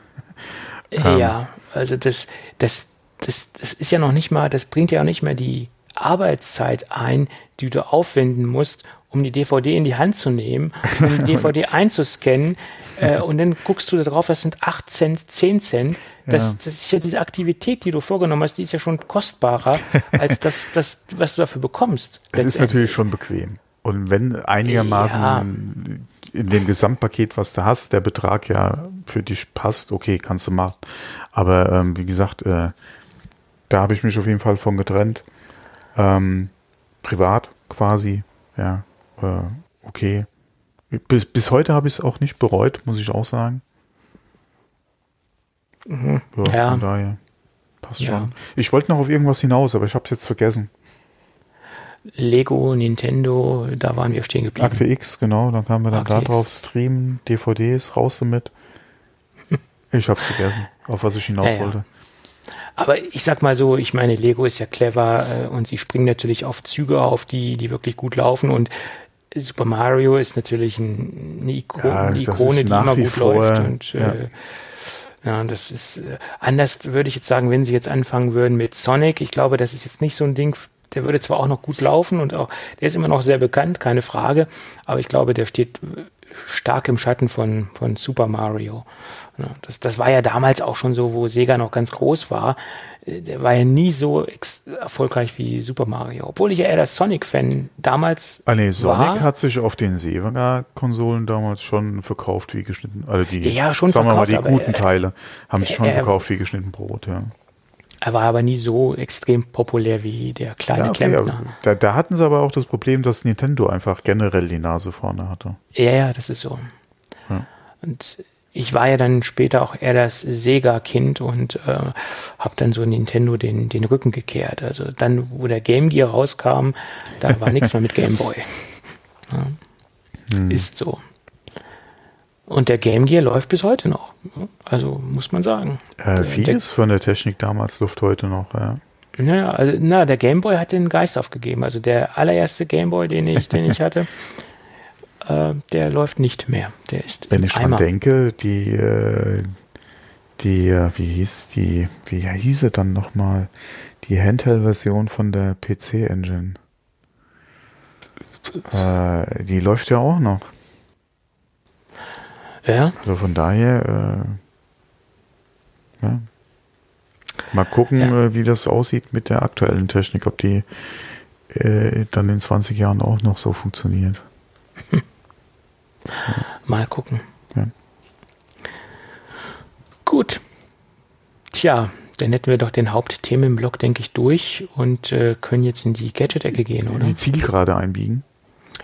ja, ähm, also das, das, das, das ist ja noch nicht mal, das bringt ja auch nicht mehr die Arbeitszeit ein, die du aufwenden musst, um die DVD in die Hand zu nehmen, um die DVD einzuscannen äh, und dann guckst du da drauf, das sind 8 Cent, 10 Cent. Das, ja. das ist ja diese Aktivität, die du vorgenommen hast, die ist ja schon kostbarer als das, das was du dafür bekommst. Es ist natürlich schon bequem. Und wenn einigermaßen ja. in dem Gesamtpaket, was du hast, der Betrag ja für dich passt, okay, kannst du machen. Aber ähm, wie gesagt, äh, da habe ich mich auf jeden Fall von getrennt. Ähm, privat quasi, ja äh, okay. Bis, bis heute habe ich es auch nicht bereut, muss ich auch sagen. Mhm. Ja, ja. Von daher passt ja. schon. Ich wollte noch auf irgendwas hinaus, aber ich habe es jetzt vergessen. Lego, Nintendo, da waren wir stehen geblieben. Akte X, genau, dann kamen wir dann Akte da drauf, Streamen, DVDs, raus damit. Ich hab's vergessen, auf was ich hinaus ja, wollte. Aber ich sag mal so, ich meine, Lego ist ja clever äh, und sie springen natürlich auf Züge auf, die, die wirklich gut laufen und Super Mario ist natürlich ein, eine, Iko ja, eine Ikone, die immer gut vor, läuft. Und ja. Äh, ja, das ist äh, anders würde ich jetzt sagen, wenn sie jetzt anfangen würden mit Sonic. Ich glaube, das ist jetzt nicht so ein Ding, der würde zwar auch noch gut laufen und auch, der ist immer noch sehr bekannt, keine Frage, aber ich glaube, der steht stark im Schatten von, von Super Mario. Das, das war ja damals auch schon so, wo Sega noch ganz groß war. Äh, der war ja nie so erfolgreich wie Super Mario. Obwohl ich ja eher der Sonic-Fan damals ah, nee, Sonic war. hat sich auf den Sega-Konsolen damals schon verkauft wie geschnitten. Also die, ja, schon sagen verkauft, wir mal, die guten Teile haben sich schon er, verkauft wie geschnitten Brot, ja. Er war aber nie so extrem populär wie der kleine ja, okay, Klempner. Da, da, hatten sie aber auch das Problem, dass Nintendo einfach generell die Nase vorne hatte. Ja, ja, das ist so. Ja. Und ich war ja dann später auch eher das Sega-Kind und äh, habe dann so Nintendo den, den Rücken gekehrt. Also dann, wo der Game Gear rauskam, da war nichts mehr mit Game Boy. Ja. Hm. Ist so. Und der Game Gear läuft bis heute noch. Also muss man sagen. Äh, vieles von der Technik damals läuft heute noch, ja. Naja, also, na, der Game Boy hat den Geist aufgegeben. Also der allererste Game Boy, den ich, den ich hatte, äh, der läuft nicht mehr. Der ist Wenn ich dran denke, die, äh, die, äh, wie hieß die, wie hieß sie dann nochmal? Die Handheld-Version von der PC-Engine. Äh, die läuft ja auch noch. Ja. Also von daher, äh, ja. Mal gucken, ja. äh, wie das aussieht mit der aktuellen Technik, ob die äh, dann in 20 Jahren auch noch so funktioniert. Hm. Mal gucken. Ja. Gut. Tja, dann hätten wir doch den Hauptthemenblock, denke ich, durch und äh, können jetzt in die Gadget-Ecke gehen, oder? Die Zielgerade einbiegen.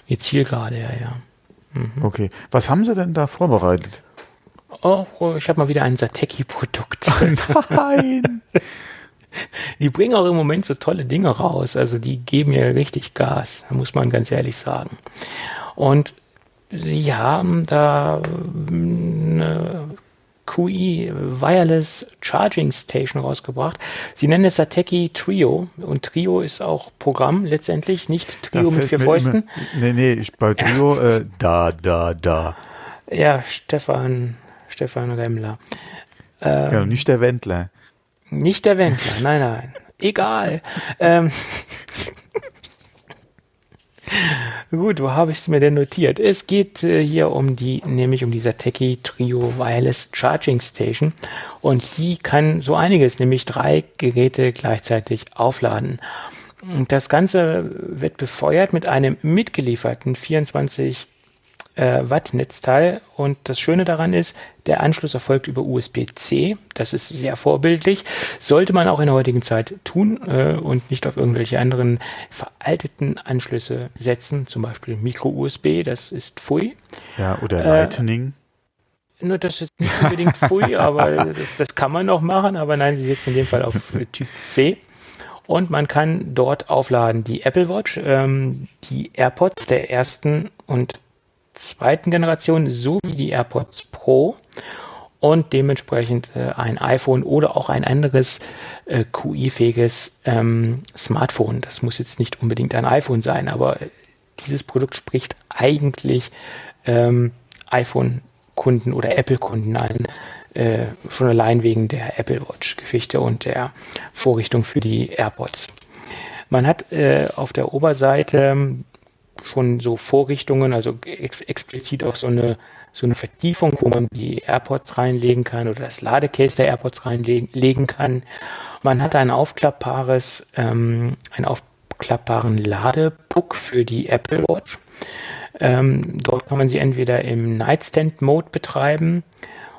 Die Zielgerade, ja, ja. Mhm. Okay. Was haben Sie denn da vorbereitet? Oh, ich habe mal wieder ein Sateki-Produkt. Nein! Die bringen auch im Moment so tolle Dinge raus. Also die geben ja richtig Gas, muss man ganz ehrlich sagen. Und sie haben da eine QI Wireless Charging Station rausgebracht. Sie nennen es Sateki Trio und Trio ist auch Programm letztendlich, nicht Trio mit vier Fäusten. Immer, nee, nee, ich bei Trio äh, da, da, da. Ja, Stefan, Stefan Remmler. Ähm, ja, nicht der Wendler. Nicht der Wendler, nein, nein. Egal. ähm, Gut, wo habe ich es mir denn notiert? Es geht äh, hier um die, nämlich um die Sateki Trio Wireless Charging Station und die kann so einiges, nämlich drei Geräte gleichzeitig aufladen. Das Ganze wird befeuert mit einem mitgelieferten 24 äh, Watt Netzteil und das Schöne daran ist, der Anschluss erfolgt über USB-C. Das ist sehr vorbildlich. Sollte man auch in der heutigen Zeit tun äh, und nicht auf irgendwelche anderen veralteten Anschlüsse setzen, zum Beispiel Micro-USB, das ist Pfui. Ja, oder äh, Lightning. Äh, nur das ist nicht unbedingt Pfui, aber das, das kann man noch machen, aber nein, sie setzen in dem Fall auf Typ C und man kann dort aufladen die Apple Watch, ähm, die AirPods der ersten und zweiten Generation sowie die AirPods Pro und dementsprechend äh, ein iPhone oder auch ein anderes äh, QI-fähiges ähm, Smartphone. Das muss jetzt nicht unbedingt ein iPhone sein, aber dieses Produkt spricht eigentlich ähm, iPhone-Kunden oder Apple-Kunden an, äh, schon allein wegen der Apple Watch-Geschichte und der Vorrichtung für die AirPods. Man hat äh, auf der Oberseite schon so Vorrichtungen, also ex explizit auch so eine so eine Vertiefung, wo man die AirPods reinlegen kann oder das Ladecase der AirPods reinlegen kann. Man hat ein aufklappbares, ähm, einen aufklappbaren Ladepuck für die Apple Watch. Ähm, dort kann man sie entweder im Nightstand-Mode betreiben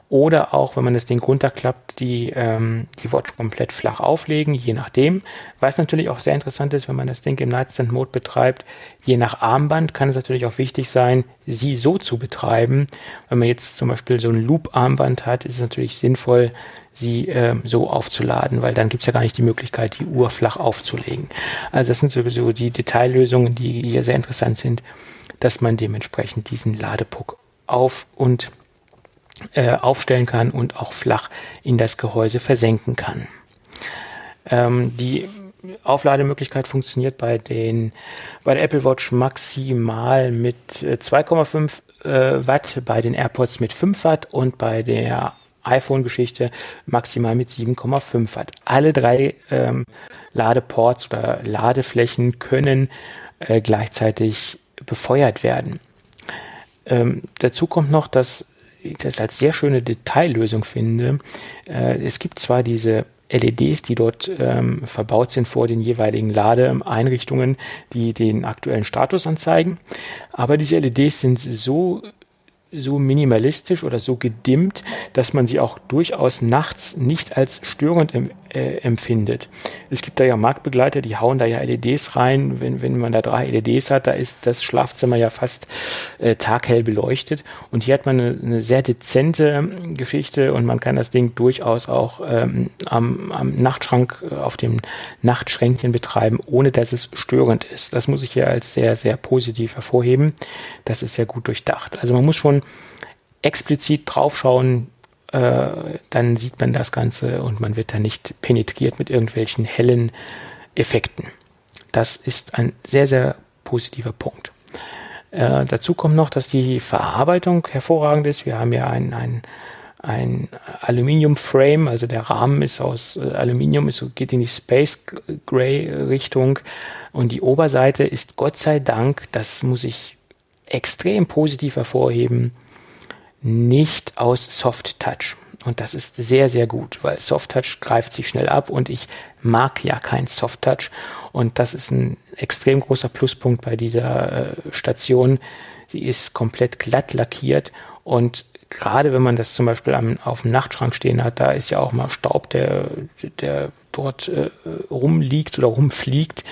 oder auch, wenn man das Ding runterklappt, die, ähm, die Watch komplett flach auflegen, je nachdem. Was natürlich auch sehr interessant ist, wenn man das Ding im Nightstand-Mode betreibt, je nach Armband kann es natürlich auch wichtig sein, sie so zu betreiben. Wenn man jetzt zum Beispiel so ein Loop-Armband hat, ist es natürlich sinnvoll, sie äh, so aufzuladen, weil dann gibt es ja gar nicht die Möglichkeit, die Uhr flach aufzulegen. Also das sind sowieso die Detaillösungen, die hier sehr interessant sind, dass man dementsprechend diesen Ladepuck auf und äh, aufstellen kann und auch flach in das Gehäuse versenken kann. Ähm, die Auflademöglichkeit funktioniert bei den bei der Apple Watch maximal mit 2,5 äh, äh, Watt, bei den AirPods mit 5 Watt und bei der iPhone-Geschichte maximal mit 7,5 Watt. Alle drei ähm, Ladeports oder Ladeflächen können äh, gleichzeitig befeuert werden. Ähm, dazu kommt noch, dass das als sehr schöne Detaillösung finde. Äh, es gibt zwar diese LEDs, die dort ähm, verbaut sind vor den jeweiligen Ladeeinrichtungen, die den aktuellen Status anzeigen, aber diese LEDs sind so so minimalistisch oder so gedimmt, dass man sie auch durchaus nachts nicht als störend äh, empfindet. Es gibt da ja Marktbegleiter, die hauen da ja LEDs rein. Wenn, wenn man da drei LEDs hat, da ist das Schlafzimmer ja fast äh, taghell beleuchtet. Und hier hat man eine, eine sehr dezente Geschichte und man kann das Ding durchaus auch ähm, am, am Nachtschrank äh, auf dem Nachtschränkchen betreiben, ohne dass es störend ist. Das muss ich hier als sehr, sehr positiv hervorheben. Das ist sehr gut durchdacht. Also man muss schon explizit draufschauen, äh, dann sieht man das Ganze und man wird da nicht penetriert mit irgendwelchen hellen Effekten. Das ist ein sehr, sehr positiver Punkt. Äh, dazu kommt noch, dass die Verarbeitung hervorragend ist. Wir haben ja ein, ein ein Aluminium-Frame, also der Rahmen ist aus äh, Aluminium, ist, geht in die Space Gray Richtung und die Oberseite ist Gott sei Dank, das muss ich extrem positiv hervorheben, nicht aus Soft Touch. Und das ist sehr, sehr gut, weil Soft Touch greift sich schnell ab und ich mag ja kein Soft Touch. Und das ist ein extrem großer Pluspunkt bei dieser äh, Station. Sie ist komplett glatt lackiert und gerade wenn man das zum Beispiel am, auf dem Nachtschrank stehen hat, da ist ja auch mal Staub, der, der dort äh, rumliegt oder rumfliegt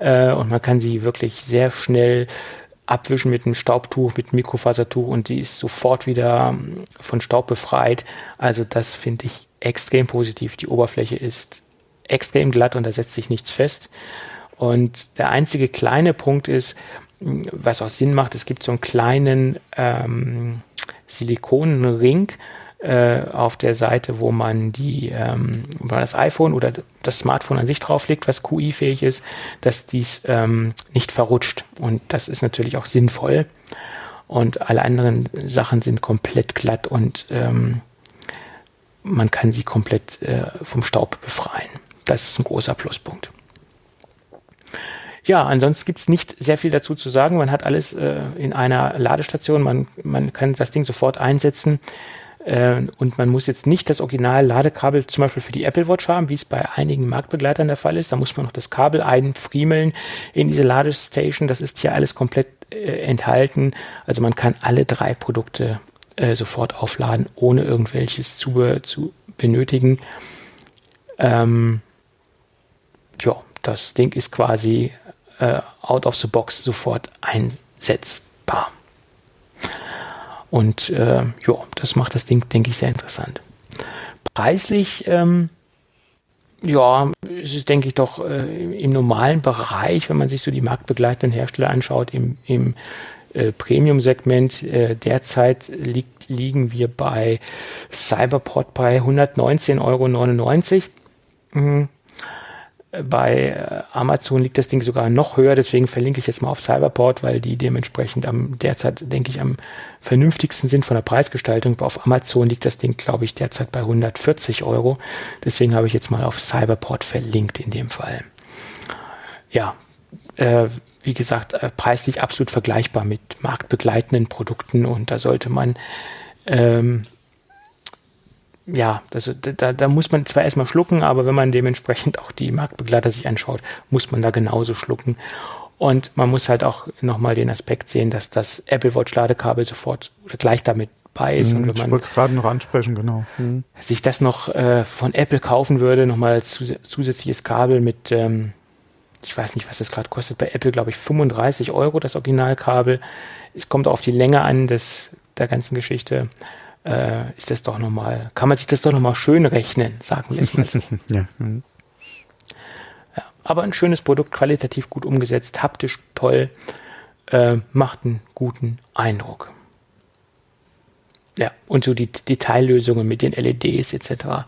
äh, und man kann sie wirklich sehr schnell abwischen mit einem Staubtuch, mit einem Mikrofasertuch und die ist sofort wieder ähm, von Staub befreit. Also das finde ich extrem positiv. Die Oberfläche ist extrem glatt und da setzt sich nichts fest. Und der einzige kleine Punkt ist, was auch Sinn macht, es gibt so einen kleinen ähm, Silikonring äh, auf der Seite, wo man die, ähm, wo man das iPhone oder das Smartphone an sich drauflegt, was QI-fähig ist, dass dies ähm, nicht verrutscht. Und das ist natürlich auch sinnvoll. Und alle anderen Sachen sind komplett glatt und ähm, man kann sie komplett äh, vom Staub befreien. Das ist ein großer Pluspunkt. Ja, ansonsten gibt's nicht sehr viel dazu zu sagen. Man hat alles äh, in einer Ladestation. Man, man kann das Ding sofort einsetzen. Äh, und man muss jetzt nicht das original Ladekabel zum Beispiel für die Apple Watch haben, wie es bei einigen Marktbegleitern der Fall ist. Da muss man noch das Kabel einfriemeln in diese Ladestation. Das ist hier alles komplett äh, enthalten. Also man kann alle drei Produkte äh, sofort aufladen, ohne irgendwelches Zubehör zu benötigen. Ähm, ja, das Ding ist quasi äh, out of the box sofort einsetzbar. Und äh, ja, das macht das Ding, denke ich, sehr interessant. Preislich, ähm, ja, ist es, denke ich, doch äh, im normalen Bereich, wenn man sich so die marktbegleitenden Hersteller anschaut, im, im äh, Premium-Segment. Äh, derzeit liegt, liegen wir bei Cyberport bei 119,99 Euro. Bei äh, Amazon liegt das Ding sogar noch höher, deswegen verlinke ich jetzt mal auf Cyberport, weil die dementsprechend am derzeit, denke ich, am vernünftigsten sind von der Preisgestaltung. Auf Amazon liegt das Ding, glaube ich, derzeit bei 140 Euro. Deswegen habe ich jetzt mal auf Cyberport verlinkt in dem Fall. Ja, äh, wie gesagt, äh, preislich absolut vergleichbar mit marktbegleitenden Produkten und da sollte man ähm, ja, das, da, da muss man zwar erstmal schlucken, aber wenn man dementsprechend auch die Marktbegleiter sich anschaut, muss man da genauso schlucken. Und man muss halt auch nochmal den Aspekt sehen, dass das Apple Watch Ladekabel sofort oder gleich damit bei ist. Mhm, und wenn man ich wollte es gerade noch ansprechen, genau. Mhm. Sich das noch äh, von Apple kaufen würde, nochmal als zus zusätzliches Kabel mit, ähm, ich weiß nicht, was das gerade kostet, bei Apple glaube ich 35 Euro das Originalkabel. Es kommt auf die Länge an des, der ganzen Geschichte äh, ist das doch nochmal, kann man sich das doch nochmal schön rechnen, sagen wir es mal so. ja. Mhm. ja. Aber ein schönes Produkt, qualitativ gut umgesetzt, haptisch toll, äh, macht einen guten Eindruck. Ja, und so die Detaillösungen mit den LEDs etc.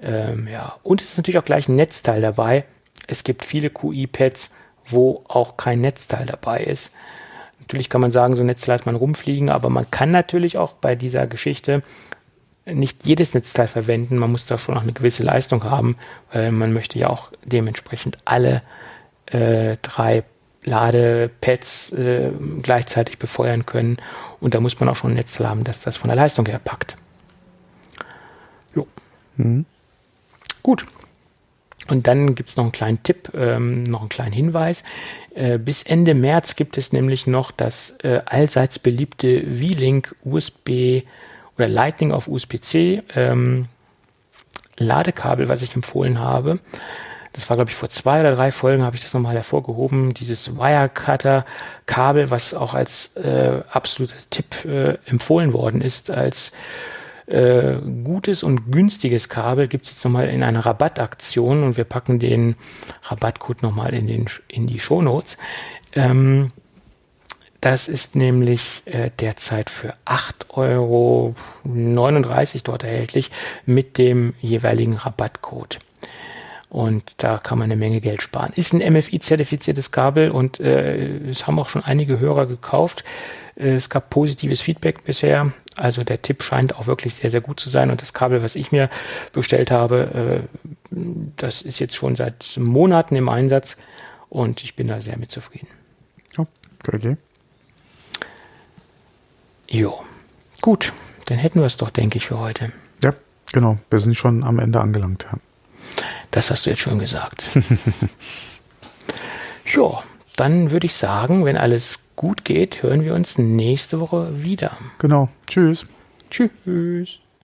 Ähm, ja, und es ist natürlich auch gleich ein Netzteil dabei. Es gibt viele QI-Pads, wo auch kein Netzteil dabei ist. Natürlich kann man sagen, so ein Netzteil hat man rumfliegen, aber man kann natürlich auch bei dieser Geschichte nicht jedes Netzteil verwenden. Man muss da schon noch eine gewisse Leistung haben, weil man möchte ja auch dementsprechend alle äh, drei Ladepads äh, gleichzeitig befeuern können. Und da muss man auch schon ein Netzteil haben, dass das von der Leistung her packt. Jo. Mhm. Gut. Und dann gibt es noch einen kleinen Tipp, ähm, noch einen kleinen Hinweis. Äh, bis Ende März gibt es nämlich noch das äh, allseits beliebte V-Link USB oder Lightning auf USB-C ähm, Ladekabel, was ich empfohlen habe. Das war, glaube ich, vor zwei oder drei Folgen habe ich das nochmal hervorgehoben. Dieses Wirecutter-Kabel, was auch als äh, absoluter Tipp äh, empfohlen worden ist, als äh, gutes und günstiges Kabel gibt es jetzt nochmal in einer Rabattaktion und wir packen den Rabattcode nochmal in, den, in die Shownotes. Ähm, das ist nämlich äh, derzeit für 8,39 Euro dort erhältlich mit dem jeweiligen Rabattcode. Und da kann man eine Menge Geld sparen. Ist ein MFI-zertifiziertes Kabel und äh, es haben auch schon einige Hörer gekauft. Äh, es gab positives Feedback bisher Also der Tipp scheint auch wirklich sehr, sehr gut zu sein. Und das Kabel, was ich mir bestellt habe, äh, das ist jetzt schon seit Monaten im Einsatz und ich bin da sehr mit zufrieden. Oh, okay. Jo, gut, dann hätten wir es doch, denke ich, für heute. Ja, genau. Wir sind schon am Ende angelangt. Ja. Das hast du jetzt schon gesagt. jo, dann würde ich sagen, wenn alles gut geht, hören wir uns nächste Woche wieder. Genau. Tschüss. Tschüss.